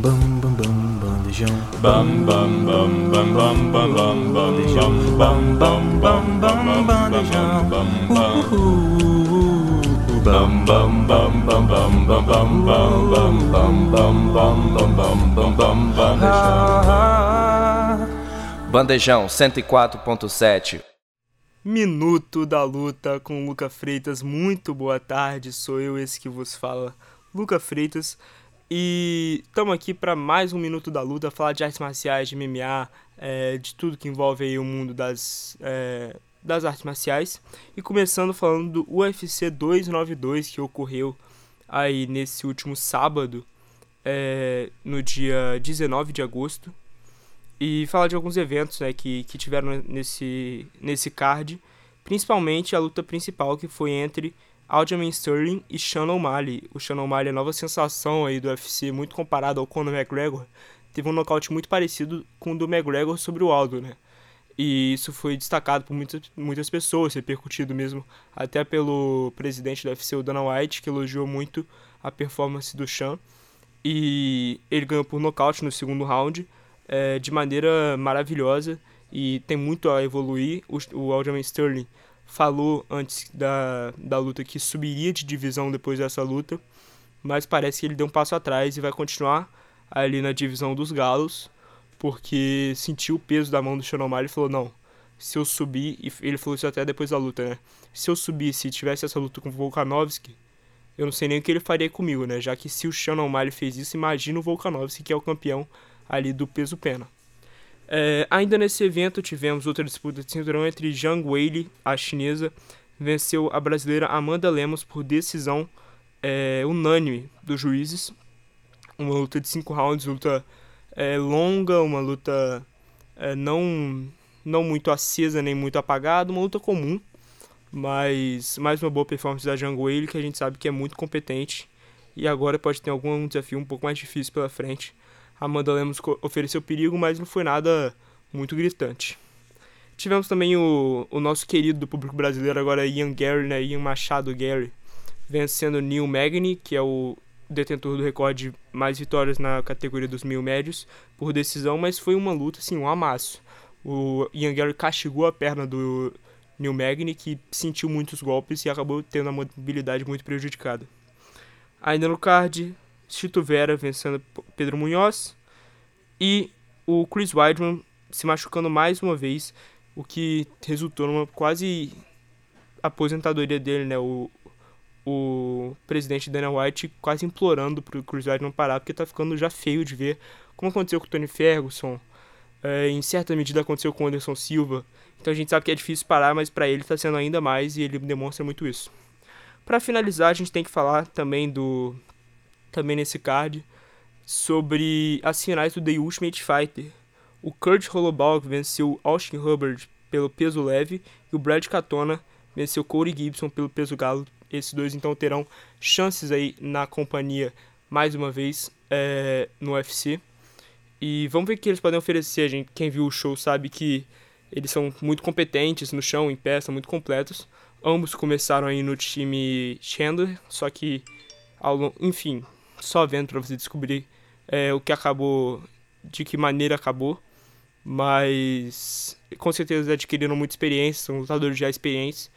Bam bam bam bam bandejão. Bam bam bam bam bam bam bam bandejão. Bam bam bam bam bandejão. Bam bam bam bam bam bam bam bam bam bam bam bam bam bam bam bam bam bandejão. Bandejão 104.7 Minuto da Luta com Luca Freitas. Muito boa tarde, sou eu esse que vos fala, Luca Freitas. E estamos aqui para mais um Minuto da Luta, falar de artes marciais, de MMA, é, de tudo que envolve o mundo das, é, das artes marciais. E começando falando do UFC 292 que ocorreu aí nesse último sábado, é, no dia 19 de agosto. E falar de alguns eventos né, que, que tiveram nesse, nesse card, principalmente a luta principal que foi entre Aljamain Sterling e Sean O'Malley. O Sean O'Malley, a nova sensação aí do UFC, muito comparado ao Conor McGregor, teve um nocaute muito parecido com o do McGregor sobre o Aldo, né? E isso foi destacado por muitas, muitas pessoas, repercutido mesmo até pelo presidente do UFC, o Dana White, que elogiou muito a performance do Sean. E ele ganhou por nocaute no segundo round, é, de maneira maravilhosa, e tem muito a evoluir. O, o Aljamain Sterling falou antes da, da luta que subiria de divisão depois dessa luta, mas parece que ele deu um passo atrás e vai continuar ali na divisão dos galos, porque sentiu o peso da mão do Shanomar e falou, não, se eu subir, e ele falou isso até depois da luta, né, se eu subisse e tivesse essa luta com o Volkanovski, eu não sei nem o que ele faria comigo, né, já que se o Sean O'Malley fez isso, imagina o Volkanovski, que é o campeão ali do peso pena. É, ainda nesse evento tivemos outra disputa de cinturão entre Zhang Weili, a chinesa, venceu a brasileira Amanda Lemos por decisão é, unânime dos juízes. Uma luta de cinco rounds, luta é, longa, uma luta é, não, não muito acesa nem muito apagada, uma luta comum, mas mais uma boa performance da Zhang Weili, que a gente sabe que é muito competente e agora pode ter algum desafio um pouco mais difícil pela frente Amanda Lemos ofereceu perigo, mas não foi nada muito gritante. Tivemos também o, o nosso querido do público brasileiro agora, Ian Gary, né? Ian Machado Gary, vencendo Neil Magny, que é o detentor do recorde de mais vitórias na categoria dos mil médios, por decisão, mas foi uma luta, assim, um amasso. O Ian Gary castigou a perna do Neil Magny, que sentiu muitos golpes e acabou tendo a mobilidade muito prejudicada. Ainda no card, Chito Vera vencendo Pedro Munhoz e o Chris Weidman se machucando mais uma vez, o que resultou numa quase aposentadoria dele, né? O, o presidente Dana White quase implorando para o Chris Weidman parar, porque tá ficando já feio de ver, como aconteceu com o Tony Ferguson, é, em certa medida aconteceu com o Anderson Silva. Então a gente sabe que é difícil parar, mas para ele está sendo ainda mais e ele demonstra muito isso. Para finalizar, a gente tem que falar também do também nesse card, sobre as finais do The Ultimate Fighter. O Kurt Holobaugh venceu Austin Hubbard pelo peso leve e o Brad Katona venceu Corey Gibson pelo peso galo. Esses dois então terão chances aí na companhia mais uma vez é, no UFC. E vamos ver o que eles podem oferecer. Gente, quem viu o show sabe que eles são muito competentes no chão, em pé, são muito completos. Ambos começaram aí no time Chandler, só que ao, enfim, só vendo para você descobrir é, o que acabou, de que maneira acabou. Mas com certeza adquiriram muita experiência, são lutadores já experientes.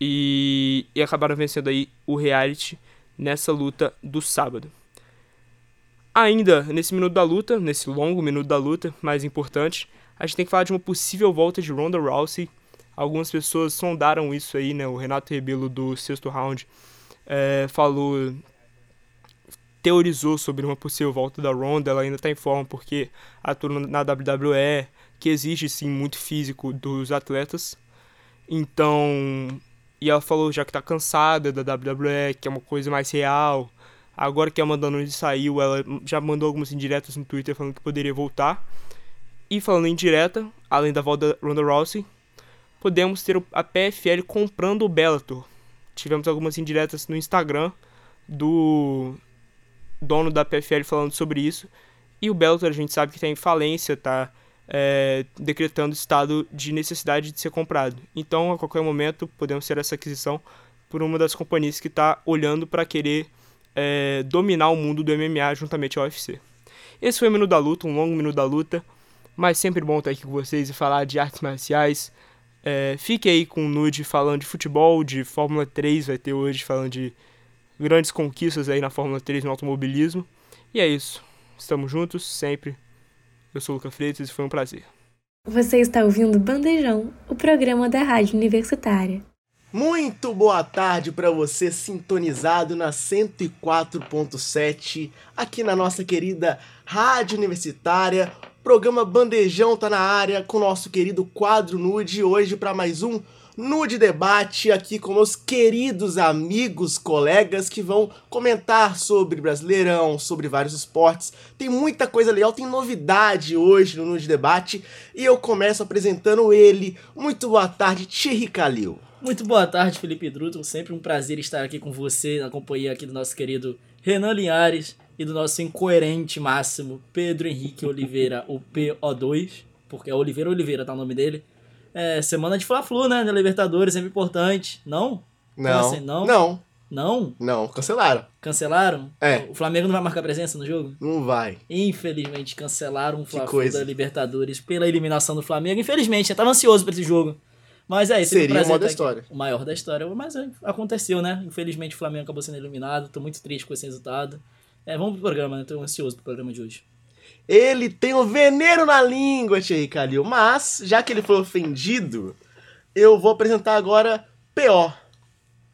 E, e acabaram vencendo aí o reality nessa luta do sábado. Ainda nesse minuto da luta, nesse longo minuto da luta, mais importante, a gente tem que falar de uma possível volta de Ronda Rousey. Algumas pessoas sondaram isso aí, né? O Renato Rebelo do sexto round é, falou teorizou sobre uma possível volta da Ronda, ela ainda está em forma porque atua na WWE, que exige sim muito físico dos atletas. Então, e ela falou já que está cansada da WWE, que é uma coisa mais real. Agora que a Amanda Nunes saiu, ela já mandou algumas indiretas no Twitter falando que poderia voltar. E falando em direta, além da volta da Ronda Rousey, podemos ter a PFL comprando o Bellator. Tivemos algumas indiretas no Instagram do dono da PFL falando sobre isso. E o Bellator a gente sabe que está em falência, está é, decretando estado de necessidade de ser comprado. Então, a qualquer momento, podemos ter essa aquisição por uma das companhias que está olhando para querer é, dominar o mundo do MMA juntamente ao UFC. Esse foi o Minuto da Luta, um longo Minuto da Luta, mas sempre bom estar aqui com vocês e falar de artes marciais. É, fique aí com o Nude falando de futebol, de Fórmula 3, vai ter hoje falando de grandes conquistas aí na Fórmula 3 no automobilismo. E é isso. Estamos juntos sempre. Eu sou o Luca Freitas e foi um prazer. Você está ouvindo Bandejão, o programa da Rádio Universitária. Muito boa tarde para você sintonizado na 104.7 aqui na nossa querida Rádio Universitária. Programa Bandejão tá na área com o nosso querido quadro Nude hoje para mais um Nude Debate aqui com meus queridos amigos, colegas que vão comentar sobre Brasileirão, sobre vários esportes. Tem muita coisa legal, tem novidade hoje no Nude Debate e eu começo apresentando ele. Muito boa tarde, Thierry Calil. Muito boa tarde, Felipe Druto. Sempre um prazer estar aqui com você, na companhia aqui do nosso querido Renan Linhares e do nosso incoerente máximo Pedro Henrique Oliveira, o PO2, porque é Oliveira Oliveira, tá o nome dele. É, semana de Fla-Flu, né, na Libertadores, sempre importante. Não? Não. assim, não? Não. Não? Não, cancelaram. Cancelaram? É. O Flamengo não vai marcar presença no jogo? Não vai. Infelizmente, cancelaram o Fla-Flu coisa. da Libertadores pela eliminação do Flamengo. Infelizmente, eu tava ansioso pra esse jogo. Mas é, um Seria o prazer maior da história. O maior da história. Mas é, aconteceu, né? Infelizmente o Flamengo acabou sendo eliminado. Tô muito triste com esse resultado. É, vamos pro programa, né? Tô ansioso pro programa de hoje. Ele tem o veneno na língua, Thierry Calil. Mas, já que ele foi ofendido, eu vou apresentar agora PO.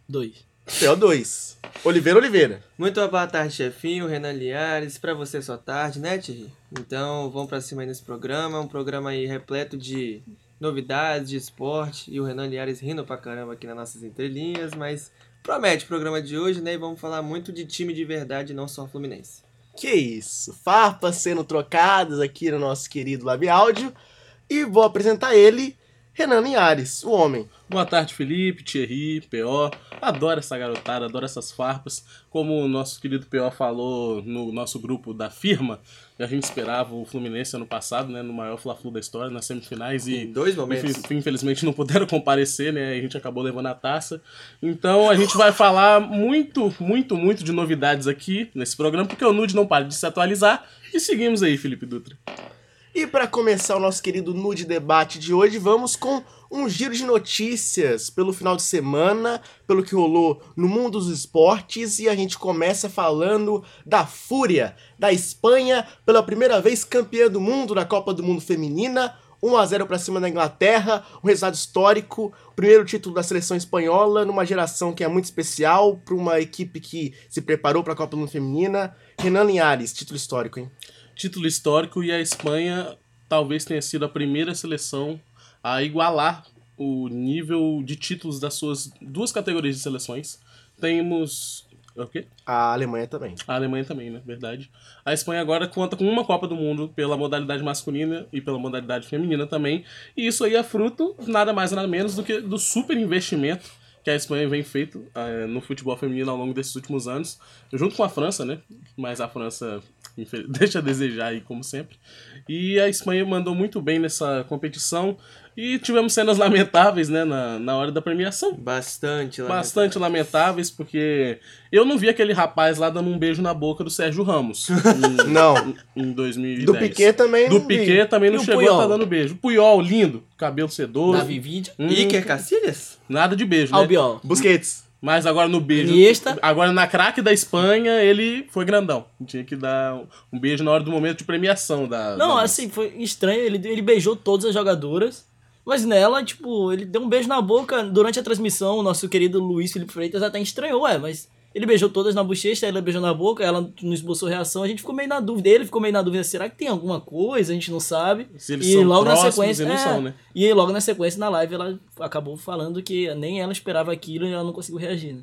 Dois. PO2. Oliveira Oliveira. Muito boa tarde, chefinho, Renan Liares. Pra você só tarde, né, Thierry? Então, vamos pra cima aí nesse programa. Um programa aí repleto de novidades, de esporte. E o Renan Liares rindo pra caramba aqui nas nossas entrelinhas. Mas promete o programa de hoje, né? E vamos falar muito de time de verdade, não só Fluminense. Que isso. Farpas sendo trocadas aqui no nosso querido Lab Áudio. E vou apresentar ele, Renan Linhares, o homem. Boa tarde, Felipe, Thierry, PO. Adoro essa garotada, adoro essas farpas. Como o nosso querido PO falou no nosso grupo da firma, a gente esperava o Fluminense ano passado, né, no maior Fla-Flu da história, nas semifinais e Em dois momentos. infel- infelizmente não puderam comparecer, né? A gente acabou levando a taça. Então a gente vai falar muito, muito, muito de novidades aqui nesse programa, porque o Nude não para de se atualizar. E seguimos aí, Felipe Dutra. E para começar o nosso querido Nude Debate de hoje, vamos com um giro de notícias pelo final de semana, pelo que rolou no mundo dos esportes, e a gente começa falando da Fúria, da Espanha, pela primeira vez campeã do mundo na Copa do Mundo Feminina, 1 a 0 para cima da Inglaterra, um resultado histórico, primeiro título da seleção espanhola numa geração que é muito especial para uma equipe que se preparou para a Copa do Mundo Feminina. Renan Linhares, título histórico, hein? Título histórico e a Espanha talvez tenha sido a primeira seleção a igualar o nível de títulos das suas duas categorias de seleções. Temos. O quê? A Alemanha também. A Alemanha também, né? Verdade. A Espanha agora conta com uma Copa do Mundo pela modalidade masculina e pela modalidade feminina também. E isso aí é fruto, nada mais nada menos, do que do super investimento que a Espanha vem feito eh, no futebol feminino ao longo desses últimos anos, junto com a França, né? Mas a França deixa a desejar aí, como sempre. E a Espanha mandou muito bem nessa competição. E tivemos cenas lamentáveis, né? Na, na hora da premiação. Bastante lá. Bastante lamentáveis, porque eu não vi aquele rapaz lá dando um beijo na boca do Sérgio Ramos em, Não. em 2010. Do Piquet também Do não vi. Piquet também não E chegou Puyol? a tá dando beijo. Puyol, lindo, cabelo sedoso. Davi Vídeo. Hum, Iker Cacilhas? Nada de beijo, né? Albiol. Busquets. Mas agora no beijo. Iniesta. Agora na craque da Espanha, ele foi grandão. Tinha que dar um beijo na hora do momento de premiação da. Não, da- assim, foi estranho. Ele, ele beijou todas as jogadoras. Mas nela, tipo, ele deu um beijo na boca durante a transmissão. O nosso querido Luiz Felipe Freitas até estranhou, ué, mas ele beijou todas na bochecha, ela beijou na boca, ela não esboçou reação. A gente ficou meio na dúvida. Ele ficou meio na dúvida: será que tem alguma coisa? A gente não sabe. Se eles e são logo na próximos sequência. e não é, são, né? E logo na sequência, na live, ela acabou falando que nem ela esperava aquilo e ela não conseguiu reagir, né?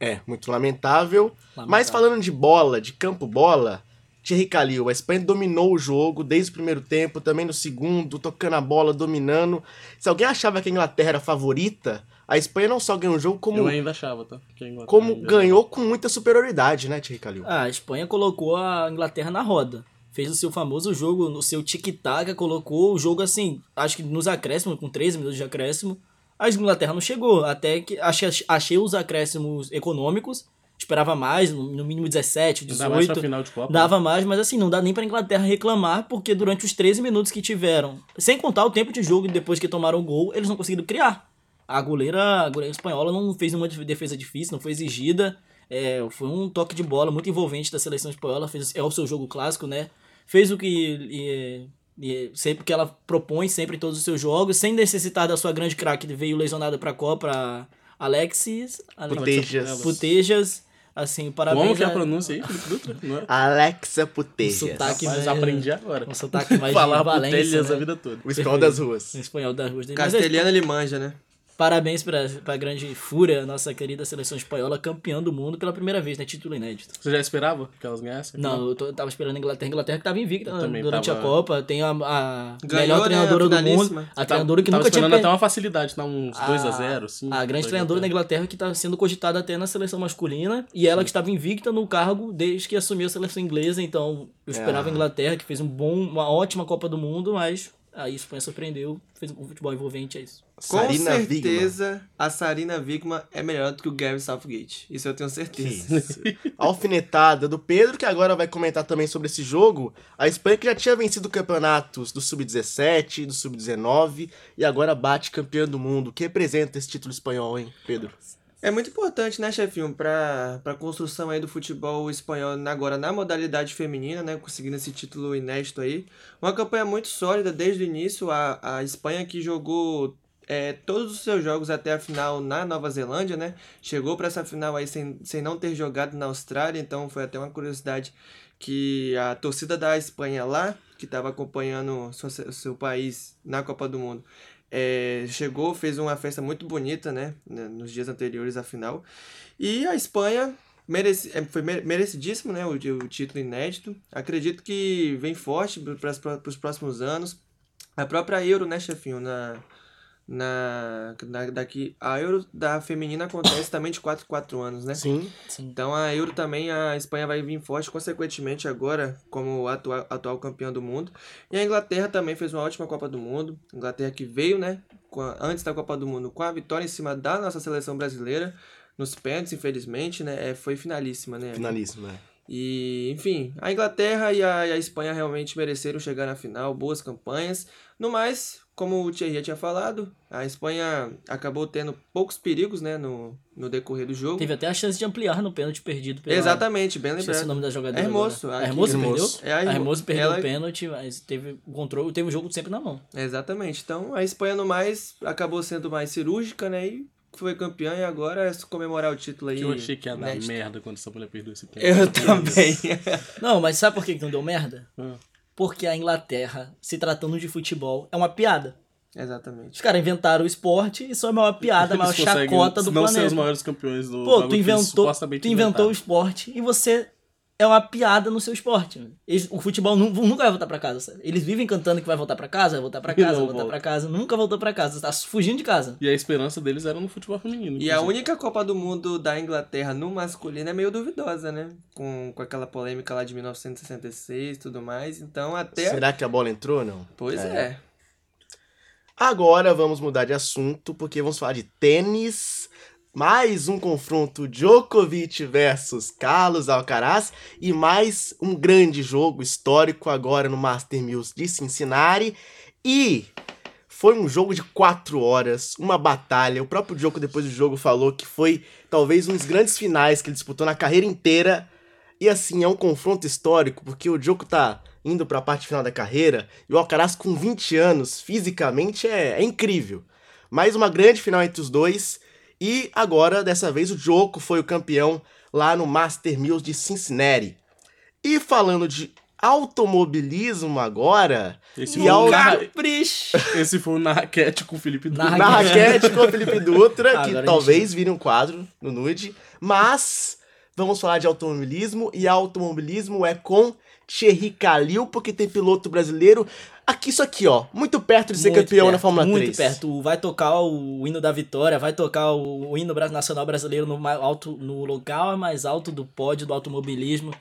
É, muito lamentável. Lamentável. Mas falando de bola, de campo bola, Thierry Calil, a Espanha dominou o jogo desde o primeiro tempo, também no segundo, tocando a bola, dominando. Se alguém achava que a Inglaterra era favorita, a Espanha não só ganhou o jogo, como, Eu ainda achava, tá? Como ainda- ganhou com muita superioridade, né, Thierry Calil? Ah, a Espanha colocou a Inglaterra na roda. Fez o seu famoso jogo, no seu tic-tac, colocou o jogo assim, acho que nos acréscimos, com 13 minutos de acréscimo. A Inglaterra não chegou, até que achei, achei os acréscimos econômicos. esperava mais, no mínimo 17, Ainda mais pra 18. final de Copa. Dava mais, mas assim, não dá nem pra Inglaterra reclamar, porque durante os 13 minutos que tiveram, sem contar o tempo de jogo depois que tomaram o gol, eles não conseguiram criar. A goleira, a goleira espanhola não fez nenhuma defesa difícil, não foi exigida. É, foi um toque de bola muito envolvente da seleção espanhola, fez, é o seu jogo clássico, né? Fez o que e- e sempre que ela propõe, sempre em todos os seus jogos, sem necessitar da sua grande craque que veio lesionada pra Copa, Alexis, Ale- Putejas. Putejas, assim, parabéns. Como que é a pronúncia aí, Felipe Dutra? Não é? Alexa o Putejas. sotaque Mas mais- aprendi agora. um sotaque mais Falar de Valência, putelhas né? a vida toda. O espanhol das ruas. Em espanhol das ruas. Mas é, Castelhano ele manja, né? Parabéns pra, pra grande Fúria, nossa querida seleção espanhola, campeã do mundo pela primeira vez, né? Título inédito. Você já esperava que elas ganhassem? Não, eu, tô- eu tava esperando a Inglaterra. A Inglaterra que tava invicta durante tava- a Copa. Tem a, a Ganhou, melhor né, treinadora a do mundo. A Tava- treinadora que tava nunca tinha esperando até uma facilidade, tá uns 2x0, sim. A grande treinadora da Inglaterra que tá sendo cogitada até na seleção masculina. E ela que estava invicta no cargo desde que assumiu a seleção inglesa. Então eu esperava a Inglaterra, que fez um bom, uma ótima Copa do Mundo, mas a Espanha surpreendeu. Fez um futebol envolvente, é isso. Com Sarina Wigman. certeza, a Sarina Wigman é melhor do que o Gary Southgate. Isso eu tenho certeza. Alfinetada do Pedro, que agora vai comentar também sobre esse jogo. A Espanha que já tinha vencido campeonatos do Sub-17, do Sub-19 e agora bate campeã do mundo. O que representa esse título espanhol, hein, Pedro? É muito importante, né, chefinho, para a construção aí do futebol espanhol agora na modalidade feminina, né, conseguindo esse título inédito aí. Uma campanha muito sólida desde o início. A, a Espanha que jogou é, todos os seus jogos até a final na Nova Zelândia, né? Chegou para essa final aí sem, sem não ter jogado na Austrália, então foi até uma curiosidade que a torcida da Espanha lá, que estava acompanhando o seu, seu país na Copa do Mundo, é, chegou, fez uma festa muito bonita, né? né, Nos dias anteriores à final. E a Espanha mereci, é, foi mere- merecidíssimo, né? O, o título inédito. Acredito que vem forte para os próximos anos. A própria Euro, né, chefinho? Na, na, na, daqui, a Euro da feminina acontece também de 4 4 anos, né? Sim. Então a Euro também, a Espanha vai vir forte, consequentemente agora como atual, atual campeão do mundo. E a Inglaterra também fez uma ótima Copa do Mundo. Inglaterra que veio, né, com a- antes da Copa do Mundo com a vitória em cima da nossa seleção brasileira. Nos pênaltis, infelizmente, né, é, foi finalíssima, né? Finalíssimo, né? E, enfim, a Inglaterra e a, e a Espanha realmente mereceram chegar na final, boas campanhas. No mais, como o Thierry já tinha falado, a Espanha acabou tendo poucos perigos, né, no, no decorrer do jogo. Teve até a chance de ampliar no pênalti perdido pela. Exatamente, bem Esqueci o lembrado. nome da jogadora. Hermoso, agora. A aqui- Hermoso perdeu? Hermoso. É a a Hermo- Hermoso perdeu ela- o pênalti, mas teve o controle, teve o jogo sempre na mão. Exatamente. Então a Espanha no mais acabou sendo mais cirúrgica, né? E foi campeã e agora é comemorar o título aí. Eu achei que ia dar merda quando essa mulher perdeu esse tempo. Eu também. Não, mas sabe por que que não deu merda? Ah. Porque a Inglaterra, se tratando de futebol, é uma piada. Exatamente. Os caras inventaram o esporte e só é a maior piada, a maior chacota do não ser os planeta. maiores campeões do Pô, tu inventou, tu inventou o esporte e você é uma piada no seu esporte. Eles- o futebol nu- nunca vai voltar pra casa. sabe? Eles vivem cantando que vai voltar pra casa, vai voltar pra E casa, vai voltar volta. pra casa. Nunca voltou pra casa. Tá fugindo de casa. E a esperança deles era no futebol feminino. E a única Copa do Mundo da Inglaterra no masculino é meio duvidosa, né? Com, com aquela polêmica lá de 1966 e tudo mais. Então até. Será que a bola entrou ou não? Pois é. Agora vamos mudar de assunto, porque vamos falar de tênis. Mais um confronto Djokovic versus Carlos Alcaraz e mais um grande jogo histórico agora no Master Mills de Cincinnati. E foi um jogo de quatro horas, uma batalha. O próprio Djoko depois do jogo falou que foi talvez um dos grandes finais que ele disputou na carreira inteira. E assim, é um confronto histórico, porque o Djoko tá indo pra parte final da carreira e o Alcaraz com 20 anos, fisicamente, é, é incrível. Mais uma grande final entre os dois. E agora, dessa vez, o Djoko foi o campeão lá no Master Mills de Cincinnati. E falando de automobilismo agora, Esse e foi, ao- o. Capricho! Esse foi o na raquete com o Felipe Dutra. na raquete com o Felipe Dutra, que talvez vire um quadro no Nude. Mas vamos falar de automobilismo e automobilismo é com Thierry Calil, porque tem piloto brasileiro aqui, isso aqui, ó, muito perto de ser Muito campeão perto, na Fórmula muito 3. perto. Vai tocar o hino da vitória, vai tocar o, hino nacional brasileiro no, alto, no local mais alto do pódio do automobilismo.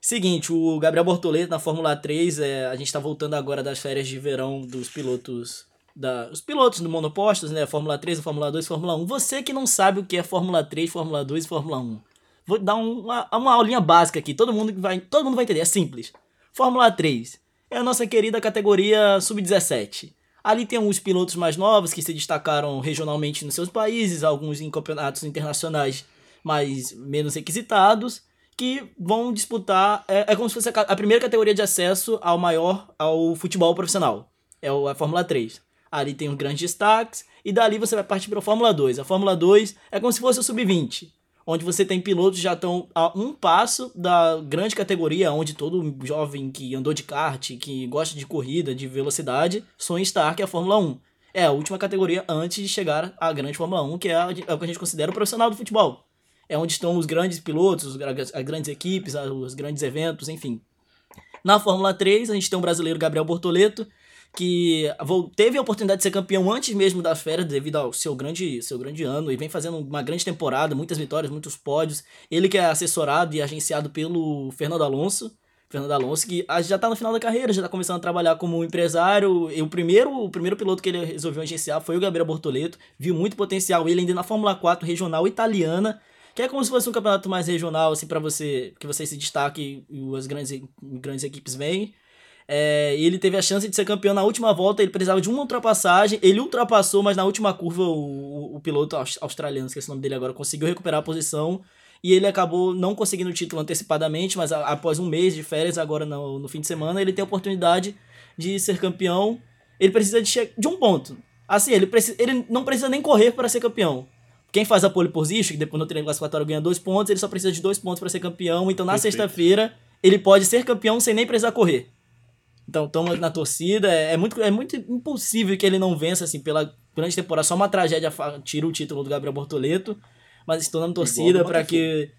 Seguinte, o Gabriel Bortoleto na Fórmula 3, é, a gente tá voltando agora das férias de verão dos pilotos. Da, os pilotos do monopostos, né? Fórmula 3, Fórmula 2, Fórmula 1. Você que não sabe o que é Fórmula 3, Fórmula 2 e Fórmula 1. Vou dar um- uma, uma aulinha básica aqui, todo mundo vai, todo mundo vai entender, é simples. Fórmula 3 é a nossa querida categoria sub-17. Ali tem uns pilotos mais novos que se destacaram regionalmente nos seus países, alguns em campeonatos internacionais mais menos requisitados, que vão disputar. É, é como se fosse a, a primeira categoria de acesso ao maior ao futebol profissional. É a Fórmula 3. Ali tem os grandes destaques, e dali você vai partir para a Fórmula 2. A Fórmula 2 é como se fosse o sub-20, onde você tem pilotos já estão a um passo da grande categoria, onde todo jovem que andou de kart, que gosta de corrida, de velocidade, sonha estar, que é a Fórmula 1. É a última categoria antes de chegar à grande Fórmula 1, que é, a- é o que a gente considera o profissional do futebol. É onde estão os grandes pilotos, as grandes equipes, os grandes eventos, enfim. Na Fórmula 3, a gente tem o brasileiro Gabriel Bortoleto, que teve a oportunidade de ser campeão antes mesmo das férias, devido ao seu grande, seu grande ano, e vem fazendo uma grande temporada, muitas vitórias, muitos pódios. Ele que é assessorado e agenciado pelo Fernando Alonso. Fernando Alonso, que já tá no final da carreira, já tá começando a trabalhar como empresário. E o primeiro, o primeiro piloto que ele resolveu agenciar foi o Gabriel Bortoleto. Viu muito potencial ele ainda na Fórmula 4 regional italiana, que é como se fosse um campeonato mais regional, assim, para você, que você se destaque e as grandes, grandes equipes vêm. É, e ele teve a chance de ser campeão na última volta, ele precisava de uma ultrapassagem, ele ultrapassou, mas na última curva o, o piloto aus- australiano, esqueci o nome dele agora, conseguiu recuperar a posição e ele acabou não conseguindo o título antecipadamente, mas a- após um mês de férias, agora no, no fim de semana, ele tem a oportunidade de ser campeão. Ele precisa de, de um ponto. Assim, ele, precisa, ele não precisa nem correr para ser campeão. Quem faz a pole position, que depois no treino classificatório ganha dois pontos, ele só precisa de dois pontos para ser campeão. Então na sexta-feira ele pode ser campeão sem nem precisar correr. Então estamos na torcida. É, é muito, é muito impossível que ele não vença, assim, pela grande temporada. Só uma tragédia tira o título do Gabriel Bortoleto. Mas estou na torcida para que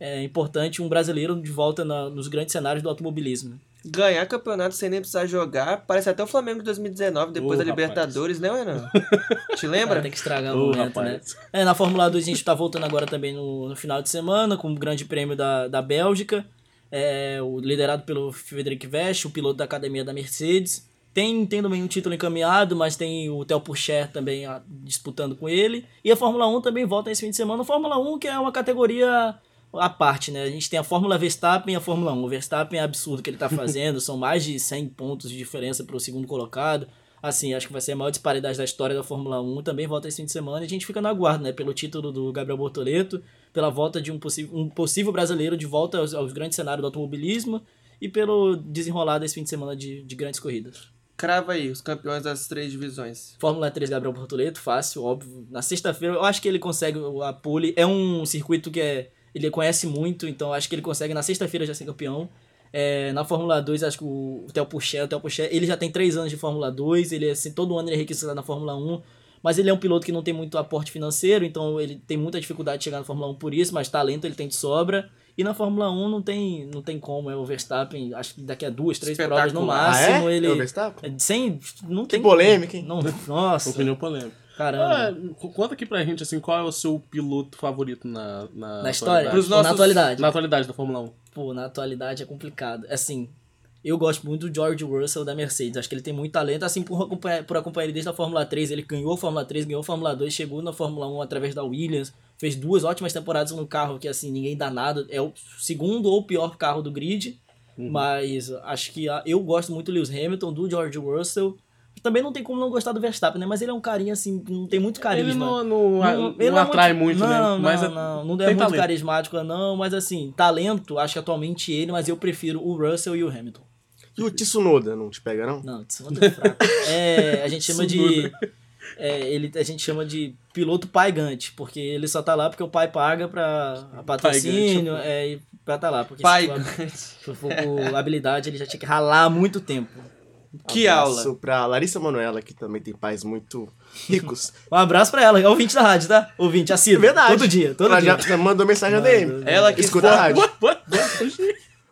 é importante um brasileiro de volta na- nos grandes cenários do automobilismo. Ganhar campeonato sem nem precisar jogar, parece até o Flamengo de 2019, depois Ô, da rapaz. Libertadores, né, Renan? Te lembra? tem que estragar o Ô, momento, né? rapaz. É, na Fórmula 2 a gente tá voltando agora também no, no final de semana, com o grande prêmio da, da Bélgica, é, o, liderado pelo Frederic Vest, o piloto da academia da Mercedes. Tem, tem também um título encaminhado, mas tem o Theo Pourchaire também ah, disputando com ele. E a Fórmula 1 também volta esse fim de semana. A Fórmula 1 que é uma categoria à parte, né? A gente tem a Fórmula Verstappen e a Fórmula 1. O Verstappen é absurdo o que ele tá fazendo, são mais de 100 pontos de diferença para o segundo colocado. Assim, acho que vai ser a maior disparidade da história da Fórmula 1. Também volta esse fim de semana e a gente fica no aguardo, né? Pelo título do Gabriel Bortoleto, pela volta de um, possível um possível brasileiro de volta aos, aos grandes cenários do automobilismo e pelo desenrolar desse fim de semana de, de grandes corridas. Crava aí, os campeões das três divisões. Fórmula 3 Gabriel Bortoleto, fácil, óbvio. Na sexta-feira eu acho que ele consegue a pole. É um circuito que é, ele conhece muito, então acho que ele consegue na sexta-feira já ser campeão. É, na Fórmula 2, acho que o Theo Pourchaire, o Theo Pourchaire, ele já tem 3 anos de Fórmula 2, ele assim, todo ano ele é requisitado na Fórmula 1, mas ele é um piloto que não tem muito aporte financeiro, então ele tem muita dificuldade de chegar na Fórmula 1 por isso, mas talento ele tem de sobra. E na Fórmula 1 não tem, não tem como, é o Verstappen, acho que daqui a duas, três provas no máximo, ah, é? ele É o Verstappen? é, sem não Que tem polêmica, hein? Não, nossa. Opinião polêmica. Caramba. Ah, conta aqui pra gente, assim, qual é o seu piloto favorito na, na, na história? na atualidade? Na atualidade da Fórmula 1. Pô, na atualidade é complicado. Assim, eu gosto muito do George Russell da Mercedes. Acho que ele tem muito talento, assim, por acompanhar, por acompanhar ele desde a Fórmula 3. Ele ganhou a Fórmula 3, ganhou a Fórmula 2, chegou na Fórmula 1 através da Williams. Fez duas ótimas temporadas no carro que, assim, ninguém dá nada. É o segundo ou pior carro do grid. Mas acho que ah, eu gosto muito do Lewis Hamilton, do George Russell. Também não tem como não gostar do Verstappen, né? Mas ele é um carinha, assim, não tem muito carisma. Ele não, não, não, ele é atrai muito, não, né? Não, mas é- não, não é tem muito talento. carismático, não, mas assim, talento, acho que atualmente ele, mas eu prefiro o Russell e o Hamilton. E o Tsunoda não te pega, não? Não, Tsunoda é fraco. É, a gente chama de. é, ele, a gente chama de piloto paigante, porque ele só tá lá porque o pai paga pra a patrocínio, Paigante, é, pra tá lá. Porque Pai, se for, se for habilidade, ele já tinha que ralar há muito tempo. Que Abraço aula. pra Larissa Manoela, que também tem pais muito ricos. Um abraço pra ela, é ouvinte da rádio, tá? Ouvinte, assíduo. Verdade. Todo dia, todo Ela dia. já já mandou mensagem na DM. Ela que Escuta a rádio.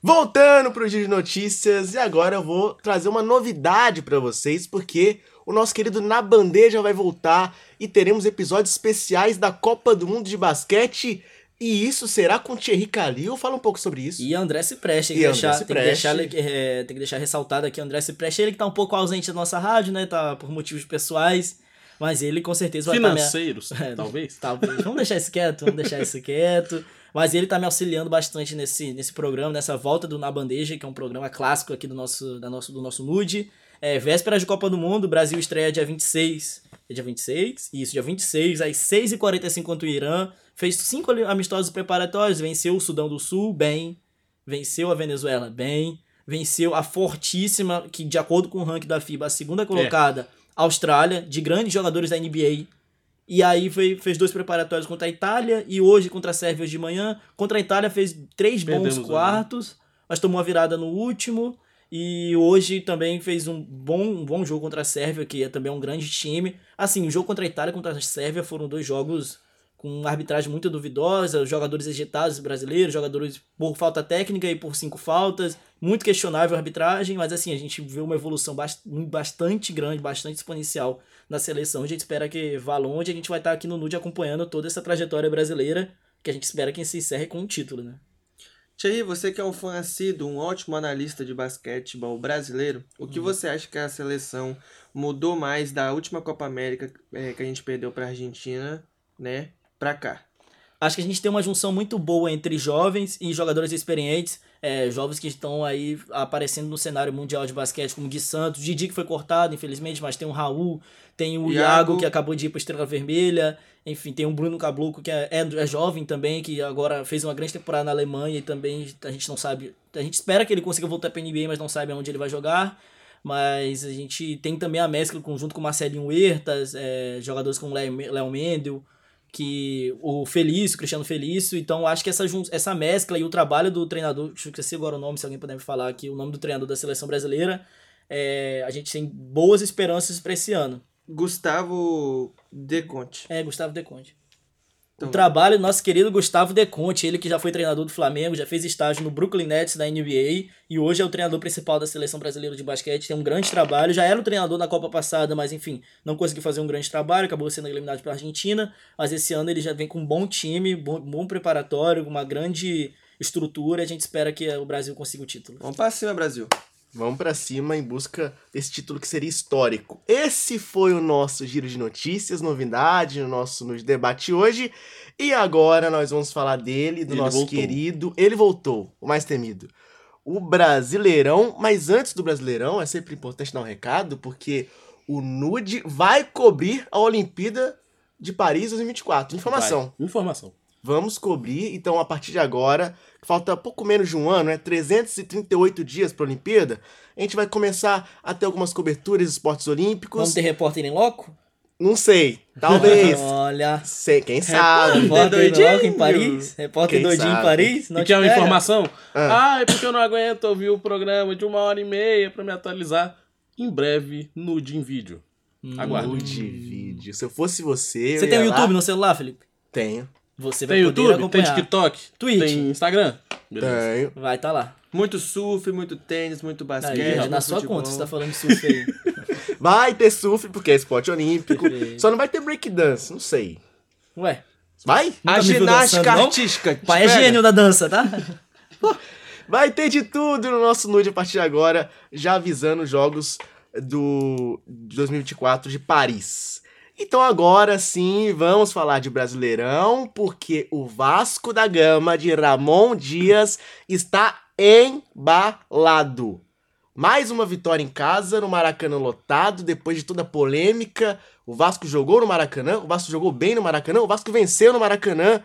Voltando pro Giro de Notícias, e agora eu vou trazer uma novidade pra vocês, porque o nosso querido Na Bandeja vai voltar e teremos episódios especiais da Copa do Mundo de Basquete. E isso será com Thierry Calil. Fala um pouco sobre isso. E André Cipreste, tem E que, André deixar, tem, que deixar, é, tem que deixar ressaltado aqui André Cipreste, ele que tá um pouco ausente da nossa rádio, né, tá por motivos pessoais, mas ele com certeza vai estar... Financeiros, É, talvez. Talvez. Vamos deixar isso quieto, vamos deixar isso quieto. Mas ele tá me auxiliando bastante nesse, nesse programa, nessa volta do Na Bandeja, que é um programa clássico aqui do nosso, da nosso, do nosso Nude. É, véspera de Copa do Mundo, o Brasil estreia dia 26. É dia 26? Isso, dia 26, às 6h45 contra o Irã. Fez cinco amistosos preparatórios, venceu o Sudão do Sul, bem. Venceu a Venezuela, bem. Venceu a fortíssima, que de acordo com o ranking da FIBA, a segunda colocada, Austrália, de grandes jogadores da NBA. E aí foi, fez dois preparatórios contra a Itália e hoje contra a Sérvia hoje de manhã. Contra a Itália fez três Perdemos bons hoje, quartos, mas tomou a virada no último. E hoje também fez um bom, um bom jogo contra a Sérvia, que é também um grande time. Assim, o jogo contra a Itália e contra a Sérvia foram dois jogos com arbitragem muito duvidosa, jogadores ejetados brasileiros, jogadores por falta técnica e por cinco faltas, muito questionável a arbitragem, mas assim, a gente vê uma evolução bast- bastante grande, bastante exponencial na seleção. A gente espera que vá longe, a gente vai estar aqui no Nude acompanhando toda essa trajetória brasileira, que a gente espera que se encerre com um título, né? Thierry, você que é um fã assíduo, um ótimo analista de basquetebol brasileiro, o que você acha que a seleção mudou mais da última Copa América eh, que a gente perdeu pra Argentina, né, pra cá? Acho que a gente tem uma junção muito boa entre jovens e jogadores experientes, é, jovens que estão aí aparecendo no cenário mundial de basquete, como Gui Santos, Didi que foi cortado, infelizmente, mas tem o Raul, tem o Iago, Iago. que acabou de ir para Estrela Vermelha, enfim, tem o Bruno Cabluco, que é, é, é jovem também, que agora fez uma grande temporada na Alemanha e também a gente não sabe, a gente espera que ele consiga voltar para NBA, mas não sabe aonde ele vai jogar. Mas a gente tem também a mescla conjunto com o Marcelinho Huertas, é, jogadores como Léo Mendel, que o Felício, Cristiano Felício, então acho que essa, essa mescla e o trabalho do treinador, deixa eu esquecer agora o nome, se alguém puder me falar aqui, o nome do treinador da seleção brasileira, é, a gente tem boas esperanças para esse ano. Gustavo Deconte. É, Gustavo Deconte. Então, o trabalho do nosso querido Gustavo Deconte, ele que já foi treinador do Flamengo, já fez estágio no Brooklyn Nets da NBA e hoje é o treinador principal da seleção brasileira de basquete. Tem um grande trabalho, já era o treinador na Copa passada, mas enfim, não conseguiu fazer um grande trabalho, acabou sendo eliminado pela Argentina. Mas esse ano ele já vem com um bom time, bom, bom preparatório, uma grande estrutura. A gente espera que o Brasil consiga o título. Vamos pra cima, Brasil. Vamos pra cima em busca desse título que seria histórico. Esse foi o nosso giro de notícias, novidade no nosso no debate hoje. E agora nós vamos falar dele, do Ele nosso voltou. querido. Ele voltou, o mais temido. O Brasileirão, mas antes do Brasileirão é sempre importante dar um recado, porque o Nude vai cobrir a Olimpíada de Paris 2024. Informação. Vai. Informação. Vamos cobrir, então, a partir de agora, falta pouco menos de um ano, né? 338 dias para a Olimpíada. A gente vai começar a ter algumas coberturas de esportes olímpicos. Vamos ter repórter em loco? Não sei, talvez. Olha. sei, quem sabe. Repórter em doidinho. loco em Paris? Repórter Quem doidinho em? Paris? Não e quer uma informação? Ah. Ah, é porque eu não aguento ouvir o programa de uma hora e meia pra me atualizar. Em breve, nude em vídeo. Aguarde. Nude vídeo. Se eu fosse você. Você eu tem o YouTube lá. no celular, Felipe? Tenho. Você vai Tem poder YouTube? Tem acompanhar. TikTok? Twitch. Tem Instagram? Beleza. Tenho. Vai tá lá. Muito surf, muito tênis, muito basquete. Aí, muito na sua futebol. conta, você tá falando de surf aí. Vai ter surf, porque é esporte olímpico. Só não vai ter breakdance, não sei. Ué, Vai? A Nunca ginástica dançando, não? artística. pai é gênio da dança, tá? Vai ter de tudo no nosso nude a partir de agora, já avisando os jogos do de 2024 de Paris. Então agora sim, vamos falar de Brasileirão, porque o Vasco da Gama de Ramon Dias está embalado. Mais uma vitória em casa, no Maracanã lotado, depois de toda a polêmica. O Vasco jogou no Maracanã, o Vasco jogou bem no Maracanã, o Vasco venceu no Maracanã.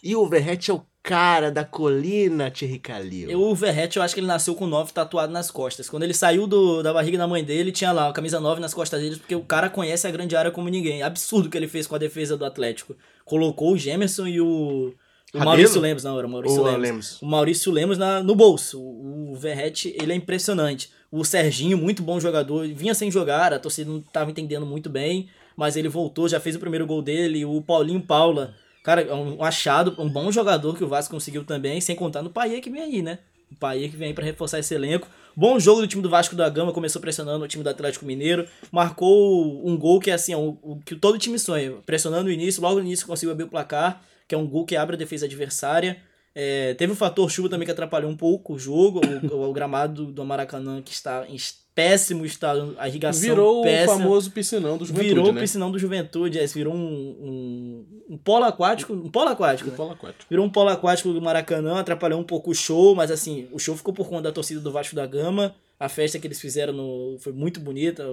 E o Verrete é o cara da colina, Thierry Calil. Eu, o Verrete, eu acho que ele nasceu com 9 tatuado nas costas. Quando ele saiu do, da barriga da mãe dele, tinha lá a camisa 9 nas costas dele, porque o cara conhece a grande área como ninguém. Absurdo que ele fez com a defesa do Atlético. Colocou o Gemerson e o. O Rabelo? Maurício Lemos, não, era o Maurício Lemos. Lemos. O Maurício Lemos na, no bolso. O, o Verrete, ele é impressionante. O Serginho, muito bom jogador, vinha sem jogar, a torcida não estava entendendo muito bem, mas ele voltou, já fez o primeiro gol dele. O Paulinho Paula, cara, é um achado, um bom jogador que o Vasco conseguiu também, sem contar no Paia que vem aí, né? O Paia que vem aí pra reforçar esse elenco. Bom jogo do time do Vasco da Gama, começou pressionando o time do Atlético Mineiro, marcou um gol que é assim, é o, o que todo time sonha, pressionando no início, logo no início conseguiu abrir o placar, que é um gol que abre a defesa adversária. É, teve o fator chuva também que atrapalhou um pouco o jogo, o, o- o gramado do Maracanã que está em péssimo estado, a irrigação Virou péssima. o famoso piscinão do Juventude, virou o né? piscinão do Juventude, é, virou um, um, um polo aquático, um polo aquático, O né? polo aquático. Virou um polo aquático do Maracanã, atrapalhou um pouco o show, mas assim, o show ficou por conta da torcida do Vasco da Gama. A festa que eles fizeram no, foi muito bonita,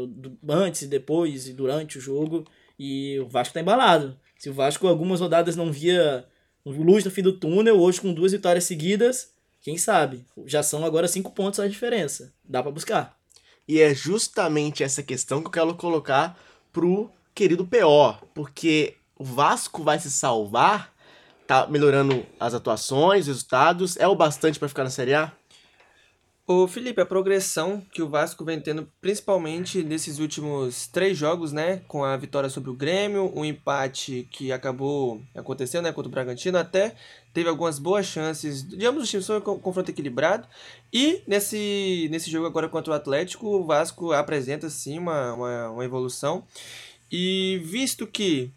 antes, e depois e durante o jogo. E o Vasco tá embalado. Se o Vasco algumas rodadas não via luz no fim do túnel, hoje com duas vitórias seguidas, quem sabe? Já são agora cinco pontos a diferença. Dá pra buscar. E é justamente essa questão que eu quero colocar pro querido PO, porque o Vasco vai se salvar, tá melhorando as atuações, resultados, é o bastante pra ficar na Série A? Ô Felipe, a progressão que o Vasco vem tendo, principalmente nesses últimos três jogos, né? Com a vitória sobre o Grêmio, um empate que acabou acontecendo, né? Contra o Bragantino, até teve algumas boas chances. De ambos os times foi um con- confronto equilibrado. E nesse, nesse jogo agora contra o Atlético, o Vasco apresenta sim uma, uma, uma evolução. E visto que